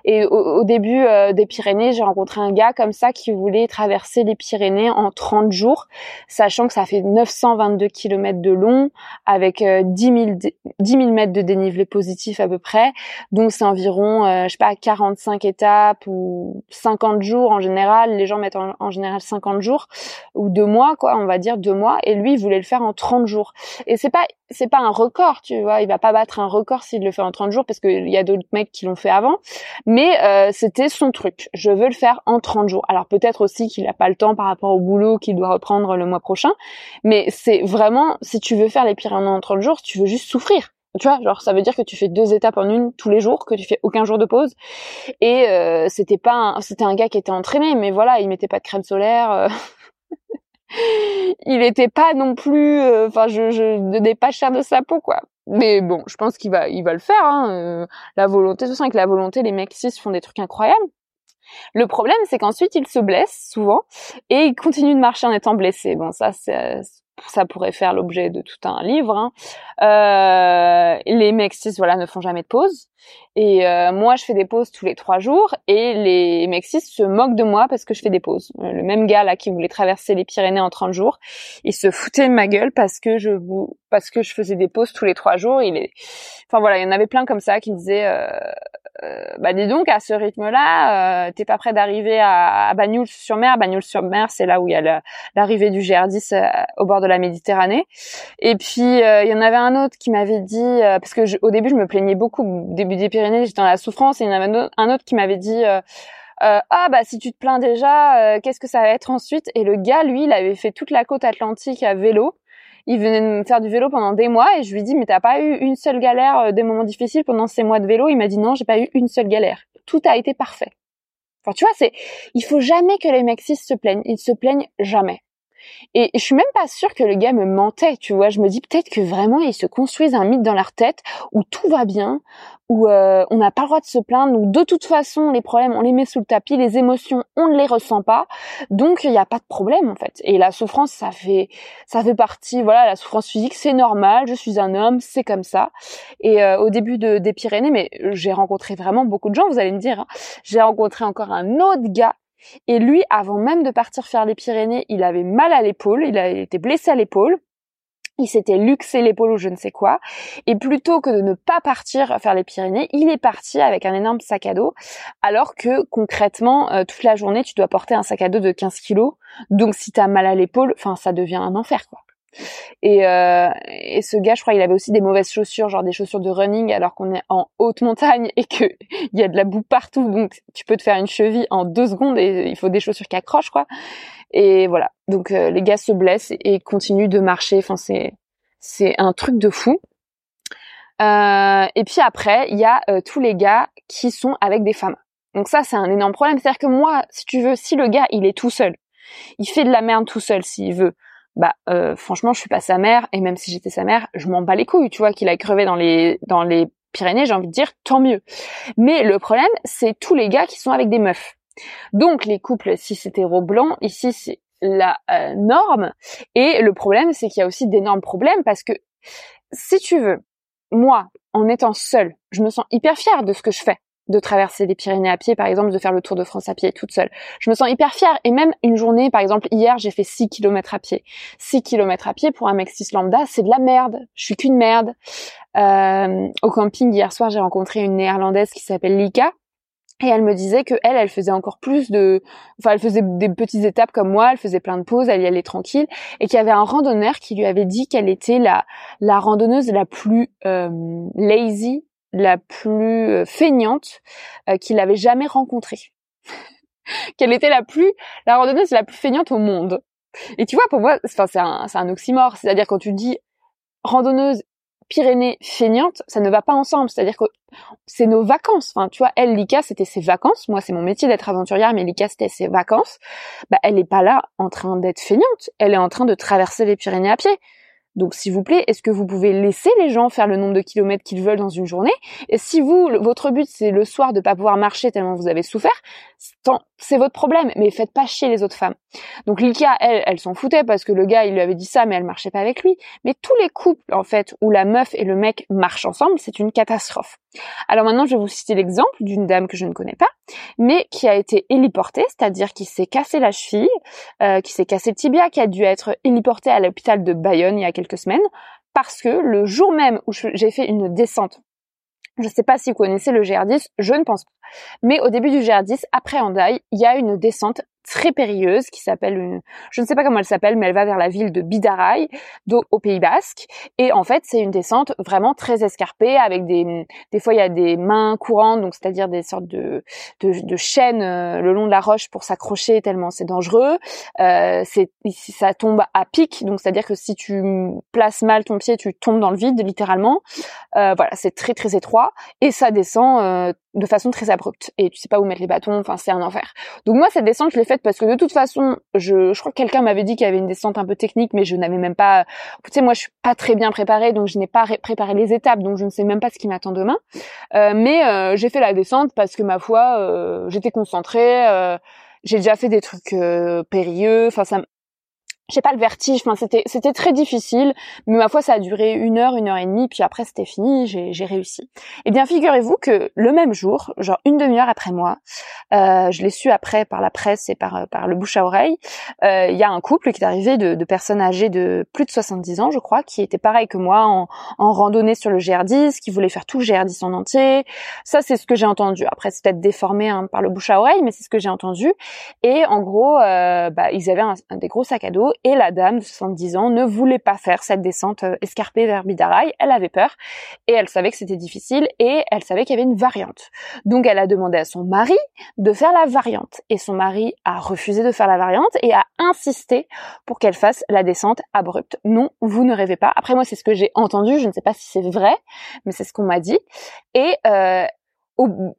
Et au, début des Pyrénées, j'ai rencontré un gars comme ça qui voulait traverser les Pyrénées en 30 jours, sachant que ça fait 9 922 km de long avec 10 000, 10 000 mètres de dénivelé positif à peu près. Donc c'est environ, euh, je sais pas, 45 étapes ou 50 jours en général. Les gens mettent en, général 50 jours ou deux mois, quoi, on va dire deux mois. Et lui, il voulait le faire en 30 jours. Et c'est pas c'est pas un record, tu vois. Il va pas battre un record s'il le fait en 30 jours parce qu'il y a d'autres mecs qui l'ont fait avant. Mais euh, c'était son truc. Je veux le faire en 30 jours. Alors peut-être aussi qu'il a pas le temps par rapport au boulot qu'il doit reprendre le mois prochain. Mais c'est vraiment, si tu veux faire les Pyrénées en 30 jours, tu veux juste souffrir. Tu vois, genre ça veut dire que tu fais deux étapes en une tous les jours, que tu fais aucun jour de pause. Et euh, c'était pas, c'était un gars qui était entraîné, mais voilà, il mettait pas de crème solaire. Euh. il était pas non plus, euh, enfin, je, je donnais pas cher de sa peau, quoi. Mais bon, je pense qu'il va, il va le faire. Hein. Euh, la volonté, tout ça avec la volonté, les mecs ici font des trucs incroyables. Le problème, c'est qu'ensuite, il se blesse souvent et il continue de marcher en étant blessé. Bon, ça, c'est ça pourrait faire l'objet de tout un livre. Hein. Euh, les mecs cis, voilà, ne font jamais de pause. Et euh, moi, je fais des pauses tous les trois jours. Et les mecs cis se moquent de moi parce que je fais des pauses. Euh, le même gars là qui voulait traverser les Pyrénées en 30 jours, il se foutait de ma gueule parce que je parce que je faisais des pauses tous les trois jours. Il est, enfin voilà, il y en avait plein comme ça qui me disaient bah dis donc à ce rythme-là, euh, t'es pas prêt d'arriver à, à Bagnols-sur-Mer. Bagnols-sur-Mer, c'est là où il y a l'arrivée du GR10 au bord de la Méditerranée. Et puis il y en avait un autre qui m'avait dit, parce que au début je me plaignais beaucoup, au début des Pyrénées, j'étais dans la souffrance, et il y en avait un autre qui m'avait dit euh, ah bah si tu te plains déjà, euh, qu'est-ce que ça va être ensuite? Et le gars, lui, il avait fait toute la côte atlantique à vélo. Il venait me faire du vélo pendant des mois et je lui dis mais t'as pas eu une seule galère, euh, des moments difficiles pendant ces mois de vélo? Il m'a dit non, j'ai pas eu une seule galère. Tout a été parfait. Enfin tu vois, c'est il faut jamais que les mecs se plaignent. Ils se plaignent jamais. Et je suis même pas sûre que le gars me mentait, tu vois. Je me dis peut-être que vraiment ils se construisent un mythe dans leur tête où tout va bien, où euh, on n'a pas le droit de se plaindre, où de toute façon les problèmes on les met sous le tapis, les émotions on ne les ressent pas, donc il n'y a pas de problème en fait. Et la souffrance ça fait ça fait partie, voilà, la souffrance physique c'est normal, je suis un homme, c'est comme ça. Et euh, au début de, des Pyrénées, mais j'ai rencontré vraiment beaucoup de gens, vous allez me dire, hein. j'ai rencontré encore un autre gars et lui, avant même de partir faire les Pyrénées, il avait mal à l'épaule, il a été blessé à l'épaule. Il s'était luxé l'épaule ou je ne sais quoi. Et plutôt que de ne pas partir faire les Pyrénées, il est parti avec un énorme sac à dos. Alors que concrètement, euh, toute la journée, tu dois porter un sac à dos de 15 kilos. Donc si t'as mal à l'épaule, enfin ça devient un enfer quoi. Et, euh, et ce gars, je crois, il avait aussi des mauvaises chaussures, genre des chaussures de running, alors qu'on est en haute montagne et que il y a de la boue partout, donc tu peux te faire une cheville en deux secondes et il faut des chaussures qui accrochent, quoi. Et voilà. Donc euh, les gars se blessent et continuent de marcher. Enfin, c'est un truc de fou. Euh, et puis après, il y a tous les gars qui sont avec des femmes. Donc ça, c'est un énorme problème. C'est-à-dire que moi, si tu veux, si le gars, il est tout seul, il fait de la merde tout seul s'il veut, bah euh, franchement je suis pas sa mère et même si j'étais sa mère je m'en bats les couilles tu vois qu'il a crevé dans les dans les Pyrénées j'ai envie de dire tant mieux. Mais le problème c'est tous les gars qui sont avec des meufs. Donc les couples si c'était blanc ici c'est la euh, norme. Et le problème c'est qu'il y a aussi d'énormes problèmes parce que si tu veux moi en étant seule je me sens hyper fière de ce que je fais de traverser les Pyrénées à pied, par exemple, de faire le Tour de France à pied toute seule. Je me sens hyper fière. Et même une journée, par exemple, hier, j'ai fait 6 km à pied. 6 km à pied pour un mec 6 lambda, c'est de la merde. Je suis qu'une merde. Euh, au camping, hier soir, j'ai rencontré une néerlandaise qui s'appelle Lika. Et elle me disait que elle, elle faisait encore plus de, enfin, elle faisait des petites étapes comme moi, elle faisait plein de pauses, elle y allait tranquille, et qu'il y avait un randonneur qui lui avait dit qu'elle était la la randonneuse la plus euh, lazy la plus euh, feignante euh, qu'il avait jamais rencontrée. Qu'elle était la plus, la randonneuse la plus feignante au monde. Et tu vois, pour moi, c'est un, un oxymore. C'est-à-dire quand tu dis randonneuse Pyrénées feignante, ça ne va pas ensemble. C'est-à-dire que c'est nos vacances. Enfin, tu vois, elle, Lika, c'était ses vacances. Moi, c'est mon métier d'être aventurière, mais Lika, c'était ses vacances. Bah, elle est pas là en train d'être feignante. Elle est en train de traverser les Pyrénées à pied. Donc, s'il vous plaît, est-ce que vous pouvez laisser les gens faire le nombre de kilomètres qu'ils veulent dans une journée? Et si vous, votre but, c'est le soir de pas pouvoir marcher tellement vous avez souffert, c'est votre problème. Mais faites pas chier les autres femmes. Donc, Lika, elle, elle s'en foutait parce que le gars, il lui avait dit ça, mais elle marchait pas avec lui. Mais tous les couples, en fait, où la meuf et le mec marchent ensemble, c'est une catastrophe. Alors maintenant, je vais vous citer l'exemple d'une dame que je ne connais pas, mais qui a été héliportée, c'est-à-dire qui s'est cassé la cheville, euh, qui s'est cassé le tibia, qui a dû être héliportée à l'hôpital de Bayonne il y a quelques semaines, parce que le jour même où j'ai fait une descente, je ne sais pas si vous connaissez le GR10, je ne pense pas, mais au début du GR10, après Hendaye, il y a une descente très périlleuse qui s'appelle une, je ne sais pas comment elle s'appelle, mais elle va vers la ville de Bidaray, au Pays Basque. Et en fait, c'est une descente vraiment très escarpée avec des, des fois il y a des mains courantes, donc c'est-à-dire des sortes de, de, de chaînes euh, le long de la roche pour s'accrocher tellement c'est dangereux. Euh, c'est, ça tombe à pic, donc c'est-à-dire que si tu places mal ton pied, tu tombes dans le vide littéralement. Euh, voilà, c'est très très étroit et ça descend euh, de façon très abrupte et tu sais pas où mettre les bâtons, enfin c'est un enfer. Donc moi cette descente je l'ai faite parce que de toute façon, je, je crois que quelqu'un m'avait dit qu'il y avait une descente un peu technique mais je n'avais même pas tu sais moi je suis pas très bien préparée donc je n'ai pas préparé les étapes donc je ne sais même pas ce qui m'attend demain. Euh, mais euh, j'ai fait la descente parce que ma foi euh, j'étais concentrée, euh, j'ai déjà fait des trucs périlleux, enfin ça j'ai pas le vertige. Enfin, c'était c'était très difficile, mais ma foi, ça a duré une heure, une heure et demie, puis après c'était fini, j'ai j'ai réussi. Eh bien, figurez-vous que le même jour, genre une demi-heure après moi, euh, je l'ai su après par la presse et par par le bouche à oreille, euh, il y a un couple qui est arrivé de, de, personnes âgées de plus de 70 ans, je crois, qui était pareil que moi en, en randonnée sur le GR10, qui voulait faire tout le GR10 en entier. Ça, c'est ce que j'ai entendu. Après, c'est peut-être déformé hein, par le bouche à oreille, mais c'est ce que j'ai entendu. Et en gros, euh, bah, ils avaient un, des gros sacs à dos et la dame de 70 ans ne voulait pas faire cette descente euh, escarpée vers Bidaraï. Elle avait peur et elle savait que c'était difficile et elle savait qu'il y avait une variante. Donc elle a demandé à son mari de faire la variante et son mari a refusé de faire la variante et a insisté pour qu'elle fasse la descente abrupte. Non, vous ne rêvez pas. Après moi, c'est ce que j'ai entendu. Je ne sais pas si c'est vrai, mais c'est ce qu'on m'a dit. Et euh,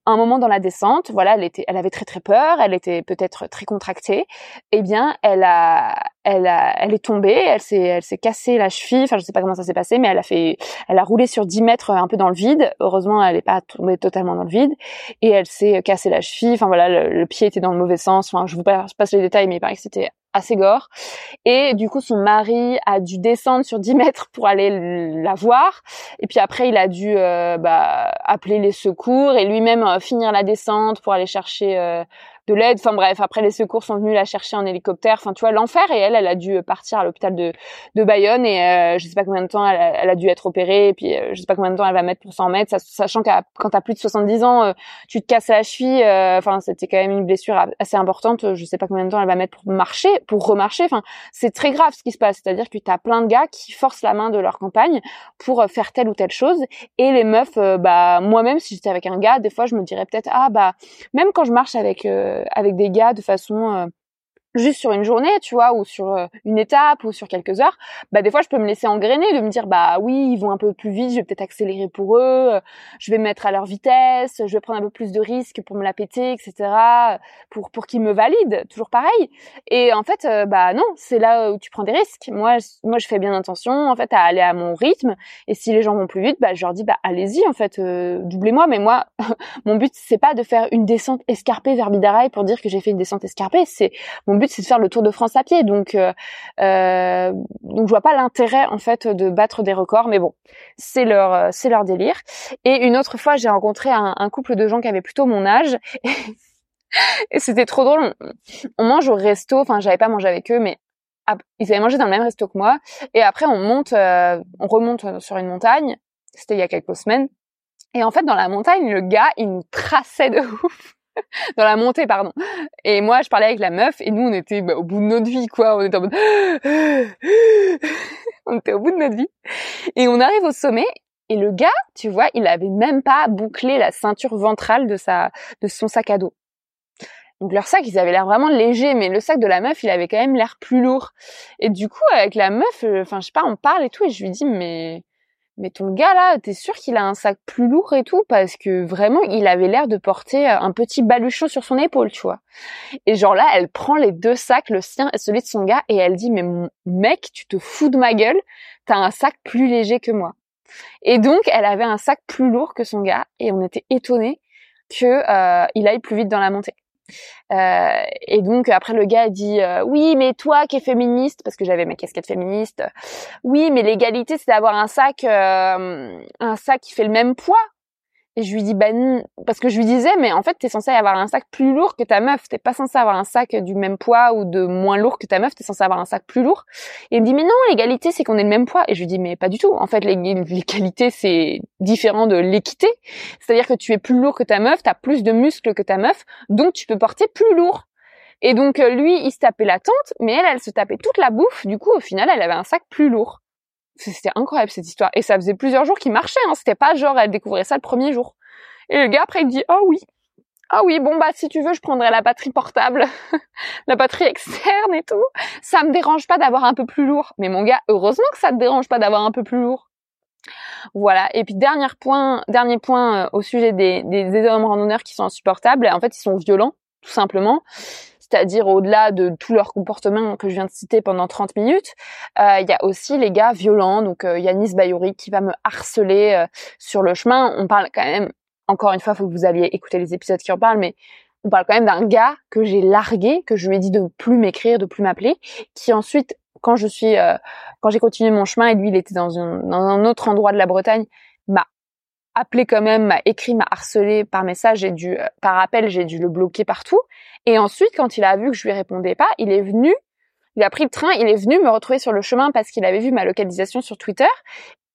un moment dans la descente, voilà, elle était, elle avait très très peur, elle était peut-être très contractée. Eh bien, elle a, elle a, elle est tombée, elle s'est, elle s'est cassée la cheville. Enfin, je sais pas comment ça s'est passé, mais elle a fait, elle a roulé sur 10 mètres un peu dans le vide. Heureusement, elle n'est pas tombée totalement dans le vide et elle s'est cassée la cheville. Enfin voilà, le, pied était dans le mauvais sens. Enfin, je vous passe les détails, mais il paraît que c'était assez gore. Et du coup, son mari a dû descendre sur 10 mètres pour aller la voir. Et puis après, il a dû euh, bah, appeler les secours et lui-même euh, finir la descente pour aller chercher euh, de l'aide. Enfin bref, après les secours sont venus la chercher en hélicoptère. Enfin, tu vois, l'enfer. Et elle, elle a dû partir à l'hôpital de, Bayonne et euh, je sais pas combien de temps elle a, dû être opérée. Et puis euh, je sais pas combien de temps elle va mettre pour s'en mettre, sachant qu'à quand t'as plus de 70 ans, euh, tu te casses la cheville. Euh, enfin, c'était quand même une blessure assez importante. Je sais pas combien de temps elle va mettre pour marcher, pour remarcher. Enfin, c'est très grave ce qui se passe. C'est-à-dire que t'as plein de gars qui forcent la main de leur compagne pour faire telle ou telle chose. Et les meufs, bah moi-même, si j'étais avec un gars, des fois je me dirais peut-être ah bah même quand je marche avec avec des gars de façon euh, juste sur une journée, tu vois, ou sur euh, une étape, ou sur quelques heures, bah des fois je peux me laisser engrainer, de me dire bah oui ils vont un peu plus vite, je vais peut-être accélérer pour eux, euh, je vais mettre à leur vitesse, je vais prendre un peu plus de risques pour me la péter, etc. pour pour qu'ils me valident, toujours pareil. Et en fait euh, bah non, c'est là où tu prends des risques. Moi moi je fais bien attention en fait à aller à mon rythme, et si les gens vont plus vite, bah je leur dis bah allez-y en fait, doublez-moi. Mais moi mon but c'est pas de faire une descente escarpée vers Bidaraï pour dire que j'ai fait une descente escarpée, c'est mon c'est de faire le Tour de France à pied. Donc, euh, euh, donc je vois pas l'intérêt en fait de battre des records. Mais bon, c'est leur, euh, c'est leur délire. Et une autre fois, j'ai rencontré un, couple de gens qui avaient plutôt mon âge. Et c'était trop drôle. On mange au resto. Enfin, j'avais pas mangé avec eux, mais ils avaient mangé dans le même resto que moi. Et après, on monte, on remonte sur une montagne. C'était il y a quelques semaines. Et en fait, dans la montagne, le gars, il nous traçait de ouf. dans la montée, pardon. Et moi, je parlais avec la meuf, et nous, on était bah, au bout de notre vie, quoi. On était en mode... on était au bout de notre vie. Et on arrive au sommet, et le gars, tu vois, il avait même pas bouclé la ceinture ventrale de sa, de son sac à dos. Donc leur sac, ils avaient l'air vraiment légers, mais le sac de la meuf, il avait quand même l'air plus lourd. Et du coup, avec la meuf, euh, enfin, je sais pas, on parle et tout, et je lui dis, mais mais ton gars là, t'es sûr qu'il a un sac plus lourd et tout? Parce que vraiment, il avait l'air de porter euh, un petit baluchon sur son épaule, tu vois. Et genre là, elle prend les deux sacs, le sien et celui de son gars, et elle dit mais mon mec, tu te fous de ma gueule, t'as un sac plus léger que moi. Et donc, elle avait un sac plus lourd que son gars, et on était étonnés que euh, il aille plus vite dans la montée. Euh, et donc après le gars dit euh, oui mais toi qui es féministe parce que j'avais ma casquette féministe oui mais l'égalité c'est d'avoir un sac euh, un sac qui fait le même poids et je lui dis, ben, parce que je lui disais, mais en fait, t'es censé avoir un sac plus lourd que ta meuf. T'es pas censé avoir un sac du même poids ou de moins lourd que ta meuf. T'es censé avoir un sac plus lourd. Et il me dit, mais non, l'égalité, c'est qu'on ait le même poids. Et je lui dis, mais pas du tout. En fait, l'égalité, c'est différent de l'équité. C'est-à-dire que tu es plus lourd que ta meuf, t'as plus de muscles que ta meuf, donc tu peux porter plus lourd. Et donc, euh, lui, il se tapait la tente, mais elle, elle se tapait toute la bouffe. Du coup, au final, elle avait un sac plus lourd. C'était incroyable cette histoire. Et ça faisait plusieurs jours qu'il marchait. Hein. C'était pas genre elle découvrait ça le premier jour. Et le gars après il dit oh oui. Ah oui, bon bah si tu veux, je prendrai la batterie portable, la batterie externe et tout. Ça me dérange pas d'avoir un peu plus lourd. Mais mon gars, heureusement que ça te dérange pas d'avoir un peu plus lourd. Voilà. Et puis dernier point, dernier point euh, au sujet des, des, hommes randonneurs qui sont insupportables. En fait, ils sont violents, tout simplement c'est-à-dire au-delà de tout leur comportement que je viens de citer pendant 30 minutes, euh, il y a aussi les gars violents. Donc euh, Yanis Bayouri qui va me harceler euh, sur le chemin. On parle quand même, encore une fois, faut que vous alliez écouter les épisodes qui en parlent, mais on parle quand même d'un gars que j'ai largué, que je lui ai dit de plus m'écrire, de plus m'appeler, qui ensuite quand je suis, euh, quand j'ai continué mon chemin et lui, il était dans, un, autre endroit de la Bretagne, appelé quand même, m'a écrit, m'a harcelé par message, j'ai dû, euh, par appel, j'ai dû le bloquer partout. Et ensuite, quand il a vu que je lui répondais pas, il est venu, il a pris le train, il est venu me retrouver sur le chemin parce qu'il avait vu ma localisation sur Twitter.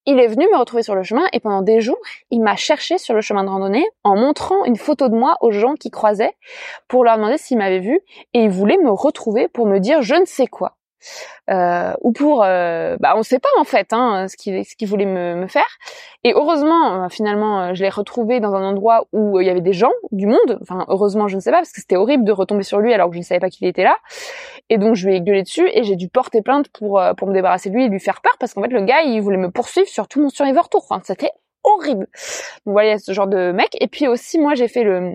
Il est venu me retrouver sur le chemin et pendant des jours, il m'a cherché sur le chemin de randonnée en montrant une photo de moi aux gens qui croisaient pour leur demander s'ils m'avaient vu et il voulait me retrouver pour me dire je ne sais quoi euh, ou pour euh, bah on sait pas en fait hein, ce qu'il ce qu'il voulait me, me, faire. Et heureusement euh, finalement euh, je l'ai retrouvé dans un endroit où il y avait des gens du monde. Enfin heureusement je ne sais pas parce que c'était horrible de retomber sur lui alors que je ne savais pas qu'il était là. Et donc je lui ai gueulé dessus et j'ai dû porter plainte pour pour me débarrasser de lui et lui faire peur parce qu'en fait le gars il voulait me poursuivre sur tout mon Survivor Tour enfin c'était horrible. Donc voilà ce genre de mec. Et puis aussi moi j'ai fait le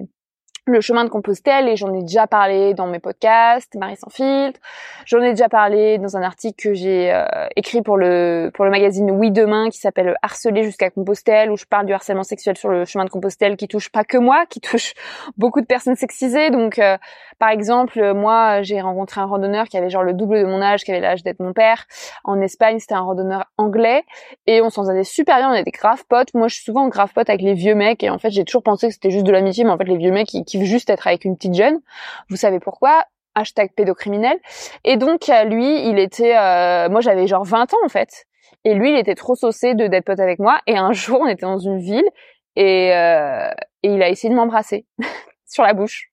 le chemin de Compostelle et j'en ai déjà parlé dans mes podcasts Marie sans filtre. J'en ai déjà parlé dans un article que j'ai euh, écrit pour le pour le magazine Oui demain qui s'appelle Harceler jusqu'à Compostelle où je parle du harcèlement sexuel sur le chemin de Compostelle qui touche pas que moi, qui touche beaucoup de personnes sexisées. Donc euh, par exemple, moi j'ai rencontré un randonneur qui avait genre le double de mon âge, qui avait l'âge d'être mon père. En Espagne, c'était un randonneur anglais et on s'en faisait super bien, on était grave potes. Moi je suis souvent grave pote avec les vieux mecs et en fait j'ai toujours pensé que c'était juste de l'amitié mais en fait les vieux mecs qui veut juste être avec une petite jeune. Vous savez pourquoi? Hashtag pédocriminel. Et donc, lui, il était... Euh, moi, j'avais genre 20 ans, en fait. Et lui, il était trop saucé de d'être pote avec moi. Et un jour, on était dans une ville et, euh, et il a essayé de m'embrasser sur la bouche.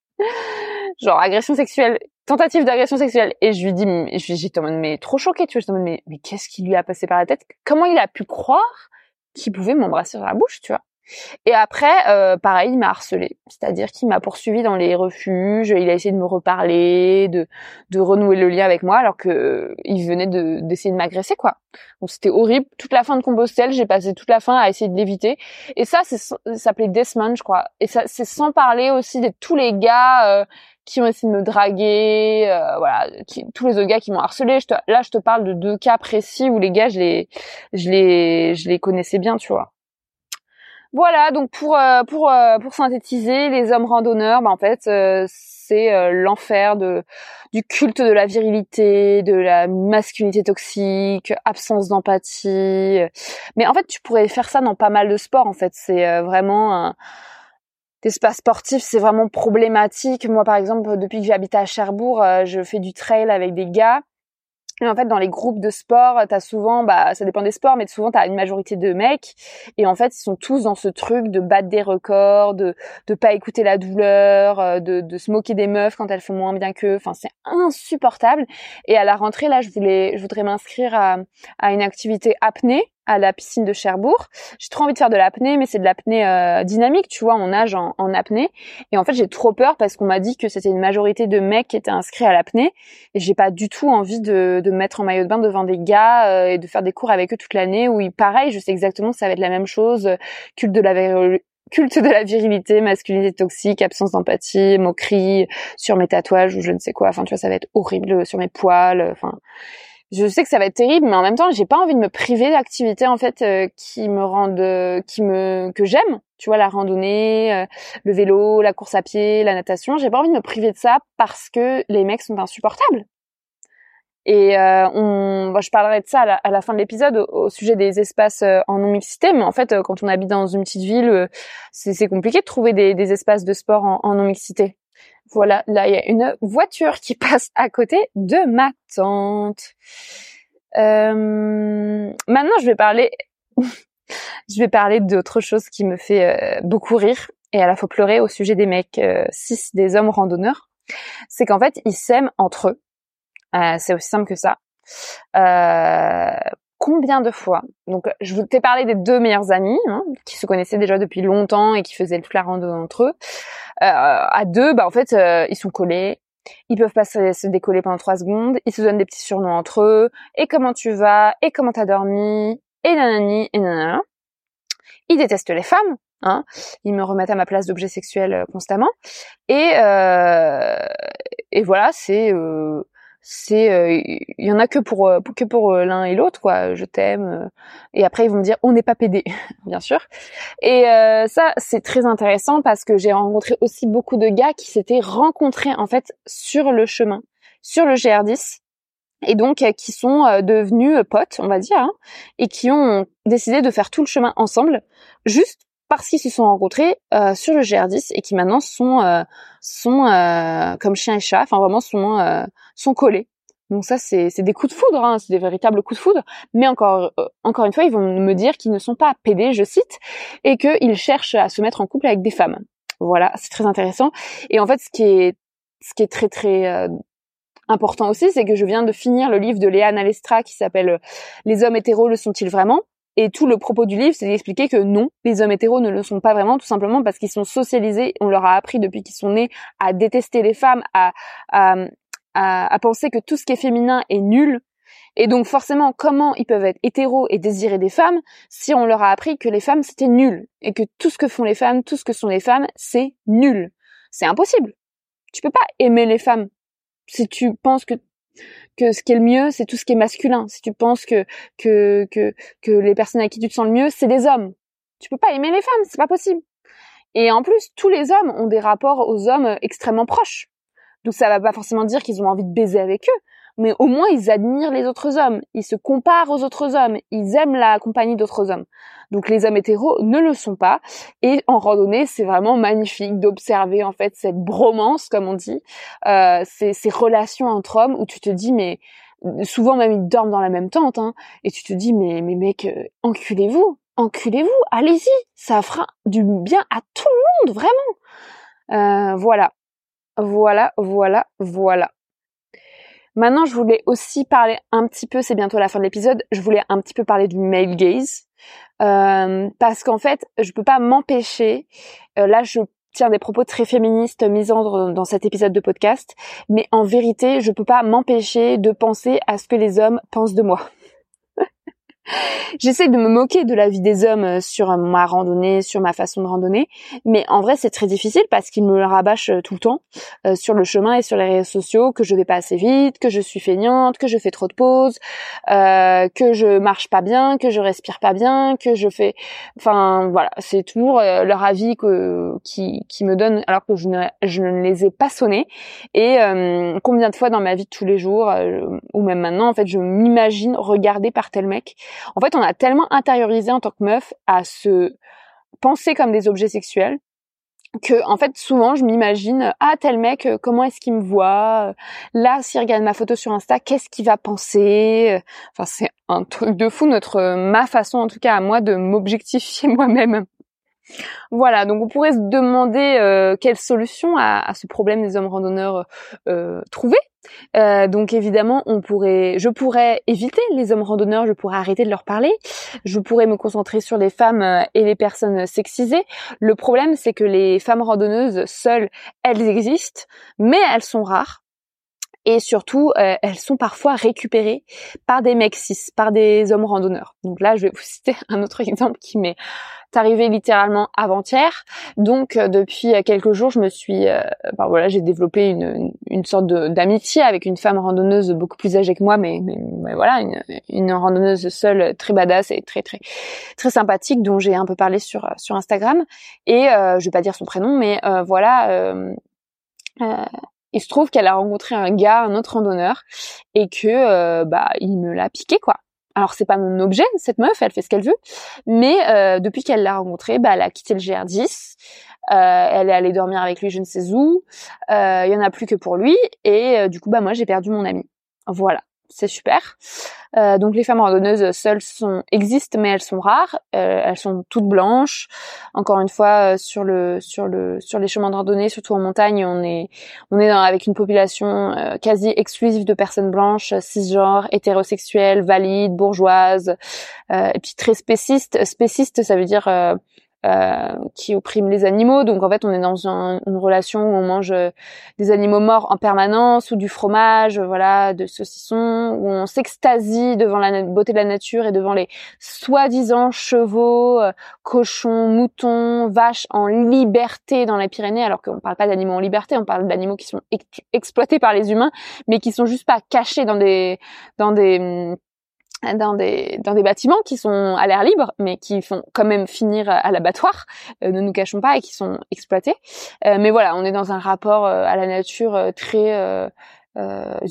genre agression sexuelle, tentative d'agression sexuelle. Et je lui dis, j'étais en mode, mais trop choquée, tu vois. J'étais en mode, mais, mais qu'est-ce qui lui a passé par la tête? Comment il a pu croire qu'il pouvait m'embrasser sur la bouche, tu vois? Et après, euh, pareil, il m'a harcelé, c'est-à-dire qu'il m'a poursuivi dans les refuges. Il a essayé de me reparler, de, de renouer le lien avec moi, alors que euh, il venait de d'essayer de m'agresser, quoi. Donc c'était horrible. Toute la fin de Compostelle, j'ai passé toute la fin à essayer de l'éviter. Et ça, ça s'appelait Desmond, je crois. Et ça, c'est sans parler aussi de tous les gars. Euh, qui ont essayé de me draguer, euh, voilà, tous les autres gars qui m'ont harcelé. Là, je te parle de deux cas précis où les gars, je les, je les, je les connaissais bien, tu vois. Voilà, donc pour euh, pour euh, pour synthétiser, les hommes randonneurs, bah en fait, euh, c'est l'enfer de du culte de la virilité, de la masculinité toxique, absence d'empathie. Mais en fait, tu pourrais faire ça dans pas mal de sports. En fait, c'est vraiment un L'espace sportif, c'est vraiment problématique. Moi, par exemple, depuis que j'habite à Cherbourg, je fais du trail avec des gars et en fait, dans les groupes de sport, t'as souvent, bah, ça dépend des sports, mais souvent t'as une majorité de mecs. Et en fait, ils sont tous dans ce truc de battre des records, de de pas écouter la douleur, euh, de de se moquer des meufs quand elles font moins bien qu'eux. Enfin, c'est insupportable. Et à la rentrée, là, je voulais, je voudrais m'inscrire à à une activité apnée à la piscine de Cherbourg. J'ai trop envie de faire de l'apnée, mais c'est de l'apnée euh, dynamique, tu vois, on nage en, en apnée. Et en fait, j'ai trop peur parce qu'on m'a dit que c'était une majorité de mecs qui étaient inscrits à l'apnée. Et j'ai pas du tout envie de, de me mettre en maillot de bain devant des gars euh, et de faire des cours avec eux toute l'année. Où, pareil, je sais exactement que ça va être la même chose. Culte de la culte de la virilité, masculinité toxique, absence d'empathie, moquerie sur mes tatouages ou je ne sais quoi. Enfin, tu vois, ça va être horrible sur mes poils. Enfin, je sais que ça va être terrible, mais en même temps, j'ai pas envie de me priver d'activités en fait euh, qui me rendent, euh, qui me que j'aime. Tu vois, la randonnée, euh, le vélo, la course à pied, la natation. J'ai pas envie de me priver de ça parce que les mecs sont insupportables. Et on, bah, je parlerai de ça à la, fin de l'épisode au, sujet des espaces en non mixité. Mais en fait, quand on habite dans une petite ville, c'est compliqué de trouver des, des espaces de sport en, en non mixité. Voilà, là il y a une voiture qui passe à côté de ma tante. Euh, maintenant, je vais parler, je vais parler d'autre chose qui me fait euh, beaucoup rire et à la fois pleurer au sujet des mecs euh, cis, des hommes randonneurs. C'est qu'en fait, ils s'aiment entre eux. c'est aussi simple que ça. Combien de fois Donc, je vous t'ai parlé des deux meilleurs amis hein, qui se connaissaient déjà depuis longtemps et qui faisaient le randonnée entre eux. Euh, à deux, bah en fait, euh, ils sont collés. Ils peuvent pas se, décoller pendant trois secondes. Ils se donnent des petits surnoms entre eux. Et comment tu vas? Et comment t'as dormi? Et nanani et nanana. Ils détestent les femmes. Hein. Ils me remettent à ma place d'objet sexuel euh, constamment. Et et voilà, c'est c'est euh, il y en a que pour euh, que pour euh, l'un et l'autre quoi. Je t'aime et après ils vont me dire on n'est pas pédé bien sûr. Et ça c'est très intéressant parce que j'ai rencontré aussi beaucoup de gars qui s'étaient rencontrés en fait sur le chemin sur le GR10 et donc qui sont devenus potes, on va dire, hein, et qui ont décidé de faire tout le chemin ensemble, juste parce qu'ils se sont rencontrés euh, sur le GR10 et qui maintenant sont euh, sont euh, comme chien et chat, enfin vraiment sont sont collés. Donc ça c'est des coups de foudre, hein, c'est des véritables coups de foudre. Mais encore encore une fois, ils vont me dire qu'ils ne sont pas pédés, je cite, et qu'ils cherchent à se mettre en couple avec des femmes. Voilà, c'est très intéressant. Et en fait, ce qui est ce qui est très très important aussi, c'est que je viens de finir le livre de Léa Nalestra qui s'appelle Les hommes hétéros le sont-ils vraiment? Et tout le propos du livre, c'est d'expliquer que non, les hommes hétéros ne le sont pas vraiment, tout simplement parce qu'ils sont socialisés. On leur a appris depuis qu'ils sont nés à détester les femmes, à, à, à, penser que tout ce qui est féminin est nul. Et donc forcément, comment ils peuvent être hétéros et désirer des femmes si on leur a appris que les femmes c'était nul et que tout ce que font les femmes, tout ce que sont les femmes, c'est nul? C'est impossible. Tu peux pas aimer les femmes si tu penses que que ce qui est le mieux, c'est tout ce qui est masculin. Si tu penses que que que que les personnes à qui tu te sens le mieux, c'est des hommes. Tu peux pas aimer les femmes, c'est pas possible. Et en plus, tous les hommes ont des rapports aux hommes extrêmement proches. Donc ça va pas forcément dire qu'ils ont envie de baiser avec eux, mais au moins ils admirent les autres hommes, ils se comparent aux autres hommes, ils aiment la compagnie d'autres hommes. Donc les hommes hétéros ne le sont pas. Et en randonnée, c'est vraiment magnifique d'observer en fait cette bromance, comme on dit, euh, ces, relations entre hommes où tu te dis mais souvent même ils dorment dans la même tente, hein, et tu te dis mais mais mec, euh, enculez-vous, enculez-vous, allez-y, ça fera du bien à tout le monde, vraiment. Euh, voilà, voilà, voilà, voilà. Maintenant, je voulais aussi parler un petit peu, c'est bientôt la fin de l'épisode, je voulais un petit peu parler du male gaze. Euh, parce qu'en fait, je peux pas m'empêcher, euh, là je tiens des propos très féministes misandres dans cet épisode de podcast, mais en vérité, je peux pas m'empêcher de penser à ce que les hommes pensent de moi. J'essaie de me moquer de la vie des hommes euh, sur ma randonnée, sur ma façon de randonner, mais en vrai c'est très difficile parce qu'ils me le rabâchent euh, tout le temps euh, sur le chemin et sur les réseaux sociaux que je vais pas assez vite, que je suis feignante, que je fais trop de pauses, que je marche pas bien, que je respire pas bien, que je fais, enfin voilà, c'est toujours leur avis que, qui, qui me donne alors que je ne, je ne les ai pas sonnés. Et combien de fois dans ma vie de tous les jours ou même maintenant en fait je m'imagine regarder par tel mec en fait, on a tellement intériorisé en tant que meuf à se penser comme des objets sexuels que en fait souvent je m'imagine ah tel mec euh, comment est-ce qu'il me voit? Là s'il regarde ma photo sur Insta qu'est-ce qu'il va penser? Enfin c'est un truc de fou notre ma façon en tout cas à moi de m'objectifier moi-même. Voilà, donc on pourrait se demander euh, quelle solution à, ce problème des hommes randonneurs euh, trouver. Euh, donc évidemment, on pourrait, je pourrais éviter les hommes randonneurs, je pourrais arrêter de leur parler, je pourrais me concentrer sur les femmes euh, et les personnes sexisées. Le problème, c'est que les femmes randonneuses seules, elles existent, mais elles sont rares et surtout euh, elles sont parfois récupérées par des mecs cis, par des hommes randonneurs. Donc là, je vais vous citer un autre exemple qui m'est arrivé littéralement avant-hier. Donc euh, depuis quelques jours, je me suis, euh, ben voilà, j'ai développé une, sorte d'amitié avec une femme randonneuse beaucoup plus âgée que moi, mais, voilà, une, une, randonneuse seule, très badass et très très très sympathique, dont j'ai un peu parlé sur sur Instagram. Et je vais pas dire son prénom, mais voilà. Euh, il se trouve qu'elle a rencontré un gars, un autre randonneur, et que euh, bah il me l'a piqué quoi. Alors c'est pas mon objet, cette meuf, elle fait ce qu'elle veut, mais euh, depuis qu'elle l'a rencontré, bah elle a quitté le GR10, euh, elle est allée dormir avec lui je ne sais où, il y en a plus que pour lui, et du coup bah moi j'ai perdu mon ami. Voilà c'est super. Euh, donc les femmes randonneuses seules sont existent, mais elles sont rares. Euh, elles sont toutes blanches. Encore une fois, euh, sur le sur le sur les chemins de randonnée, surtout en montagne, on est on est avec une population quasi exclusive de personnes blanches, cisgenres, hétérosexuelles, valides, bourgeoises, et puis très spécistes. Spécistes, ça veut dire euh, qui opprime les animaux. Donc en fait, on est dans une relation où on mange euh, des animaux morts en permanence ou du fromage, euh, voilà, de saucisson, où on s'extasie devant la beauté de la nature et devant les soi-disant chevaux, cochons, moutons, vaches en liberté dans les Pyrénées, alors qu'on parle pas d'animaux en liberté, on parle d'animaux qui sont exploités par les humains, mais qui sont juste pas cachés dans des dans des hum, dans des dans des bâtiments qui sont à l'air libre mais qui font quand même finir à l'abattoir euh, ne nous cachons pas et qui sont exploités. Euh, mais voilà on est dans un rapport euh, à la nature très euh,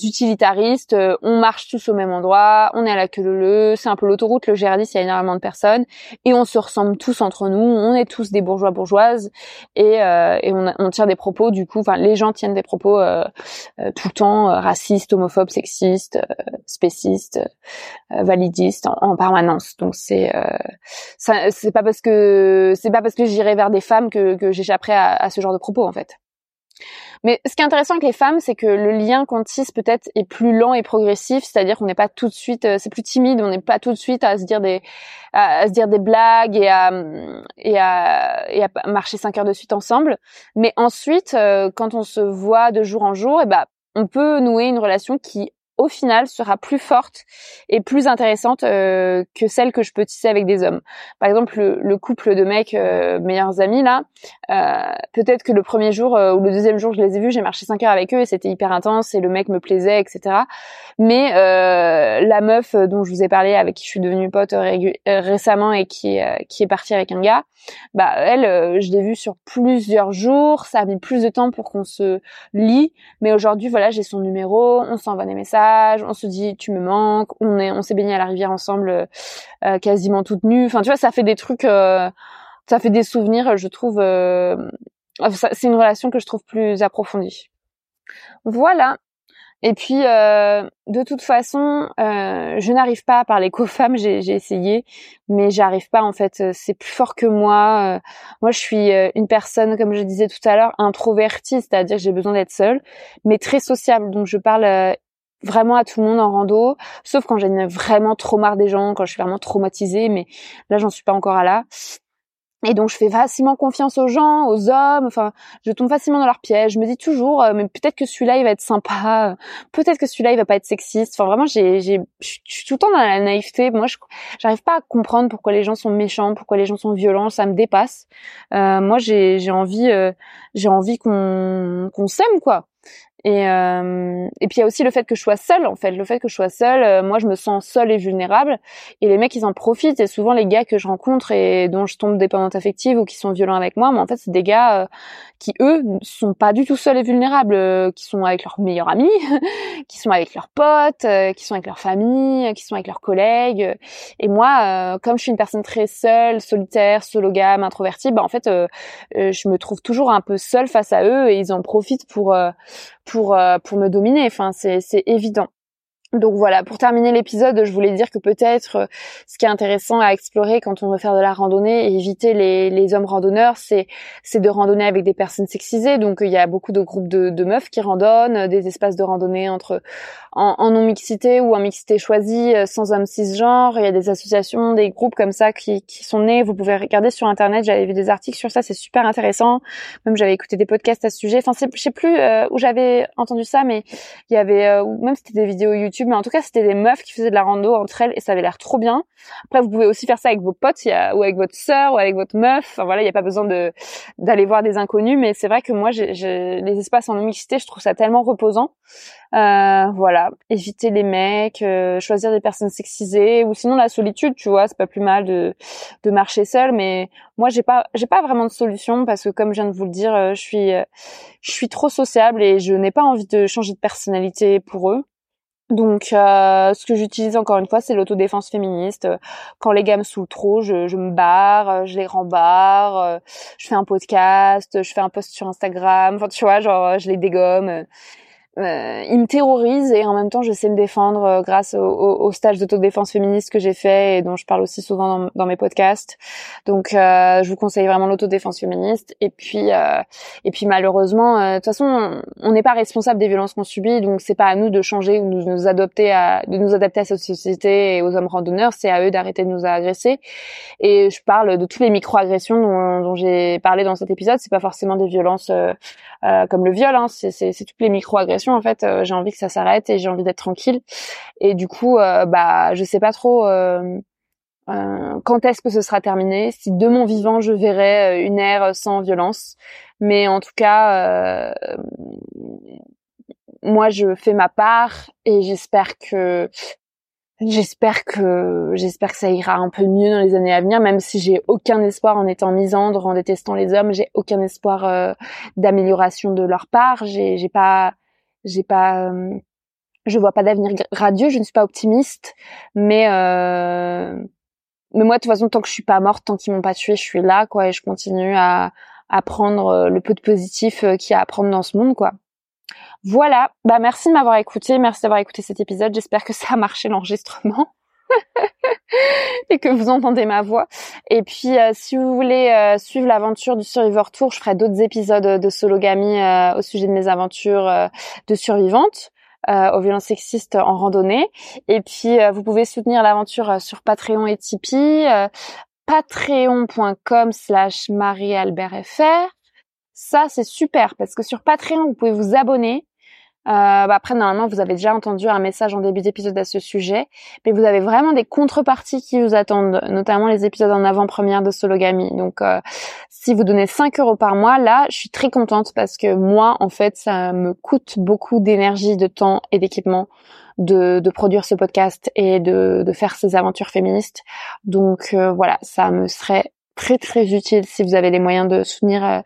utilitaristes. Euh, on marche tous au même endroit, on est à la queue leu c'est un peu l'autoroute, le GR10, il y a énormément de personnes, et on se ressemble tous entre nous, on est tous des bourgeois bourgeoises, et, euh, et on, on, tient des propos, du coup, enfin les gens tiennent des propos tout le temps, racistes, homophobes, sexistes, spécistes, validistes, en, en, permanence. Donc c'est c'est pas parce que c'est pas parce que j'irai vers des femmes que, que j'échapperai à, à ce genre de propos en fait. Mais ce qui est intéressant avec les femmes, c'est que le lien qu'on tisse peut-être est plus lent et progressif, c'est-à-dire qu'on n'est pas tout de suite, euh, c'est plus timide, on n'est pas tout de suite à se dire des, à, se dire des blagues et à, et à, et à marcher cinq heures de suite ensemble. Mais ensuite, euh, quand on se voit de jour en jour, et eh ben, on peut nouer une relation qui au final sera plus forte et plus intéressante euh, que celle que je peux tisser avec des hommes. Par exemple, le, couple de mecs euh, meilleurs amis là, euh, peut-être que le premier jour ou le deuxième jour je les ai vus, j'ai marché cinq heures avec eux et c'était hyper intense et le mec me plaisait, etc. Mais la meuf dont je vous ai parlé, avec qui je suis devenue pote récemment et qui qui est partie avec un gars, bah elle, je l'ai vue sur plusieurs jours, ça a mis plus de temps pour qu'on se lie, mais aujourd'hui voilà j'ai son numéro, on s'envoie des messages on se dit tu me manques, on est, on s'est baigné à la rivière ensemble, euh, quasiment toutes nues. Enfin, tu vois, ça fait des trucs, euh, ça fait des souvenirs. Je trouve, euh, c'est une relation que je trouve plus approfondie. Voilà. Et puis, de toute façon, je n'arrive pas à parler qu'aux femmes. J'ai, essayé, mais j'arrive pas. En fait, c'est plus fort que moi. moi, je suis une personne, comme je disais tout à l'heure, introvertie, c'est-à-dire j'ai besoin d'être seule, mais très sociable. Donc, je parle vraiment à tout le monde en rando, sauf quand j'ai vraiment trop marre des gens, quand je suis vraiment traumatisée, mais là j'en suis pas encore à là. Et donc je fais facilement confiance aux gens, aux hommes, enfin je tombe facilement dans leur piège. Je me dis toujours, euh, mais peut-être que celui-là il va être sympa, peut-être que celui-là il va pas être sexiste. Enfin vraiment j'ai, j'ai, je suis tout le temps dans la naïveté. Moi je, j'arrive pas à comprendre pourquoi les gens sont méchants, pourquoi les gens sont violents. Ça me dépasse. Euh, moi j'ai, j'ai envie, euh, j'ai envie qu'on, qu'on s'aime quoi. Et, euh, et puis il y a aussi le fait que je sois seule en fait, le fait que je sois seule, euh, moi je me sens seule et vulnérable. Et les mecs ils en profitent. Et souvent les gars que je rencontre et dont je tombe dépendante affective ou qui sont violents avec moi, mais en fait c'est des gars euh, qui eux sont pas du tout seuls et vulnérables, euh, qui sont avec leurs meilleurs amis, qui sont avec leurs potes, qui sont avec leur famille, qui sont avec leurs collègues. Et moi comme je suis une personne très seule, solitaire, sologame, introvertie, bah en fait je me trouve toujours un peu seule face à eux et ils en profitent pour pour euh, pour me dominer. Enfin, c'est c'est évident. Donc voilà, pour terminer l'épisode, je voulais dire que peut-être euh, ce qui est intéressant à explorer quand on veut faire de la randonnée et éviter les, les hommes randonneurs, c'est c'est de randonner avec des personnes sexisées. Donc il y a beaucoup de groupes de, de meufs qui randonnent, des espaces de randonnée entre en, en non mixité ou en mixité choisie, euh, sans hommes cisgenres. Il y a des associations, des groupes comme ça qui, qui sont nés. Vous pouvez regarder sur internet. J'avais vu des articles sur ça, c'est super intéressant. Même j'avais écouté des podcasts à ce sujet. Enfin, je sais plus euh, où j'avais entendu ça, mais il y avait même c'était des vidéos YouTube mais en tout cas, c'était des meufs qui faisaient de la rando entre elles et ça avait l'air trop bien. Après, vous pouvez aussi faire ça avec vos potes ou avec votre sœur ou avec votre meuf. Enfin voilà, il n'y a pas besoin de d'aller voir des inconnus, mais c'est vrai que moi, j'ai, les espaces en mixité, je trouve ça tellement reposant. Euh, voilà, éviter les mecs, euh, choisir des personnes sexisées ou sinon la solitude, tu vois, c'est pas plus mal de de marcher seul. Mais moi, j'ai pas j'ai pas vraiment de solution parce que comme je viens de vous le dire, euh, je suis je suis trop sociable et je n'ai pas envie de changer de personnalité pour eux. Donc, euh, ce que j'utilise encore une fois, c'est l'autodéfense féministe. Quand les gars me saoulent trop, je, je me barre, je les rembarre, euh, je fais un podcast, je fais un post sur Instagram. Enfin, tu vois, genre, je les dégomme euh, il me terrorise et en même temps je sais me défendre euh, grâce au, au, stage d'autodéfense féministe que j'ai fait et dont je parle aussi souvent dans, dans mes podcasts. Donc euh, je vous conseille vraiment l'autodéfense féministe. Et puis euh, et puis malheureusement euh, de toute façon on n'est pas responsable des violences qu'on subit. Donc c'est pas à nous de changer ou de nous adopter à de nous adapter à cette société et aux hommes randonneurs, c'est à eux d'arrêter de nous agresser. Et je parle de toutes les micro-agressions dont, dont j'ai parlé dans cet épisode, c'est pas forcément des violences comme le viol hein, c'est toutes les micro-agressions en fait euh, j'ai envie que ça s'arrête et j'ai envie d'être tranquille. Et du coup euh, bah je sais pas trop euh, quand est-ce que ce sera terminé si de mon vivant je verrai une ère sans violence. Mais en tout cas moi je fais ma part et j'espère que J'espère que j'espère que ça ira un peu mieux dans les années à venir, même si j'ai aucun espoir en étant misandre, en détestant les hommes, j'ai aucun espoir d'amélioration de leur part. J'ai, j'ai pas j'ai pas, je vois pas d'avenir radieux. Je ne suis pas optimiste, mais mais moi, de toute façon, tant que je suis pas morte, tant qu'ils m'ont pas tuée, je suis là, quoi, et je continue à, à prendre le peu de positif qu'il y a à prendre dans ce monde, quoi. Voilà. Bah, merci de m'avoir écouté. Merci d'avoir écouté cet épisode. J'espère que ça a marché l'enregistrement. et que vous entendez ma voix. Et puis, euh, si vous voulez euh, suivre l'aventure du Survivor Tour, je ferai d'autres épisodes de Sologamy euh, au sujet de mes aventures de survivante. aux violences sexistes en randonnée. Et puis, vous pouvez soutenir l'aventure sur Patreon et Tipeee. Patreon.com slash Marie-Albert-FR. Ça, c'est super parce que sur Patreon, vous pouvez vous abonner euh, bah après, normalement, vous avez déjà entendu un message en début d'épisode à ce sujet, mais vous avez vraiment des contreparties qui vous attendent, notamment les épisodes en avant-première de Sologamy. Donc, euh, si vous donnez 5 euros par mois, là, je suis très contente parce que moi, en fait, ça me coûte beaucoup d'énergie, de temps et d'équipement de, produire ce podcast et de, de faire ces aventures féministes. Donc euh, voilà, ça me serait très très utile si vous avez les moyens de soutenir euh,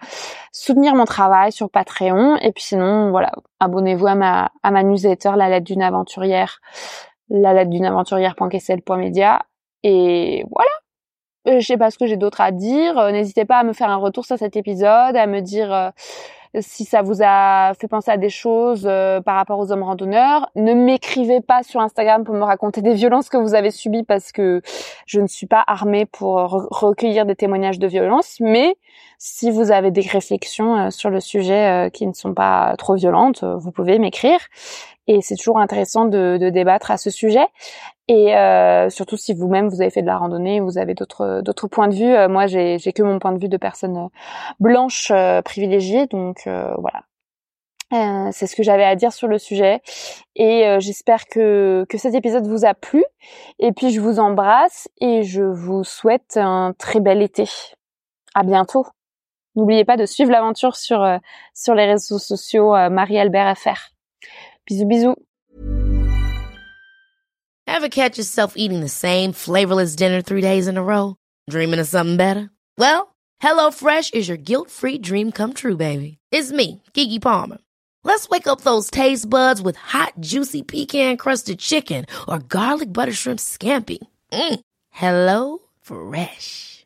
soutenir mon travail sur Patreon. Et puis sinon voilà abonnez-vous à ma à ma newsletter la lettre d'une aventurière la lettre d'une aventurière.kessel.media et voilà. Euh, je sais pas ce que j'ai d'autre à dire. Euh, n'hésitez pas à me faire un retour sur cet épisode à me dire si ça vous a fait penser à des choses euh, par rapport aux hommes randonneurs. Ne m'écrivez pas sur Instagram pour me raconter des violences que vous avez subies parce que je ne suis pas armée pour recueillir des témoignages de violence. Mais si vous avez des réflexions euh, sur le sujet euh, qui ne sont pas trop violentes, vous pouvez m'écrire. Et c'est toujours intéressant de, de, débattre à ce sujet. Et euh, surtout si vous-même vous avez fait de la randonnée, vous avez d'autres d'autres points de vue. Euh, moi, j'ai que mon point de vue de personne euh, blanche euh, privilégiée, donc voilà. c'est ce que j'avais à dire sur le sujet et j'espère que que cet épisode vous a plu. Et puis je vous embrasse et je vous souhaite un très bel été. À bientôt. N'oubliez pas de suivre l'aventure sur sur les réseaux sociaux Marie Albert FR. Bisous bisous. Ever catch yourself eating the same flavorless dinner three days in a row? Dreaming of something better? Well, HelloFresh is your guilt-free dream come true, baby. It's me, Kiki Palmer. Let's wake up those taste buds with hot, juicy pecan-crusted chicken or garlic butter shrimp scampi. Mm. Hello Fresh.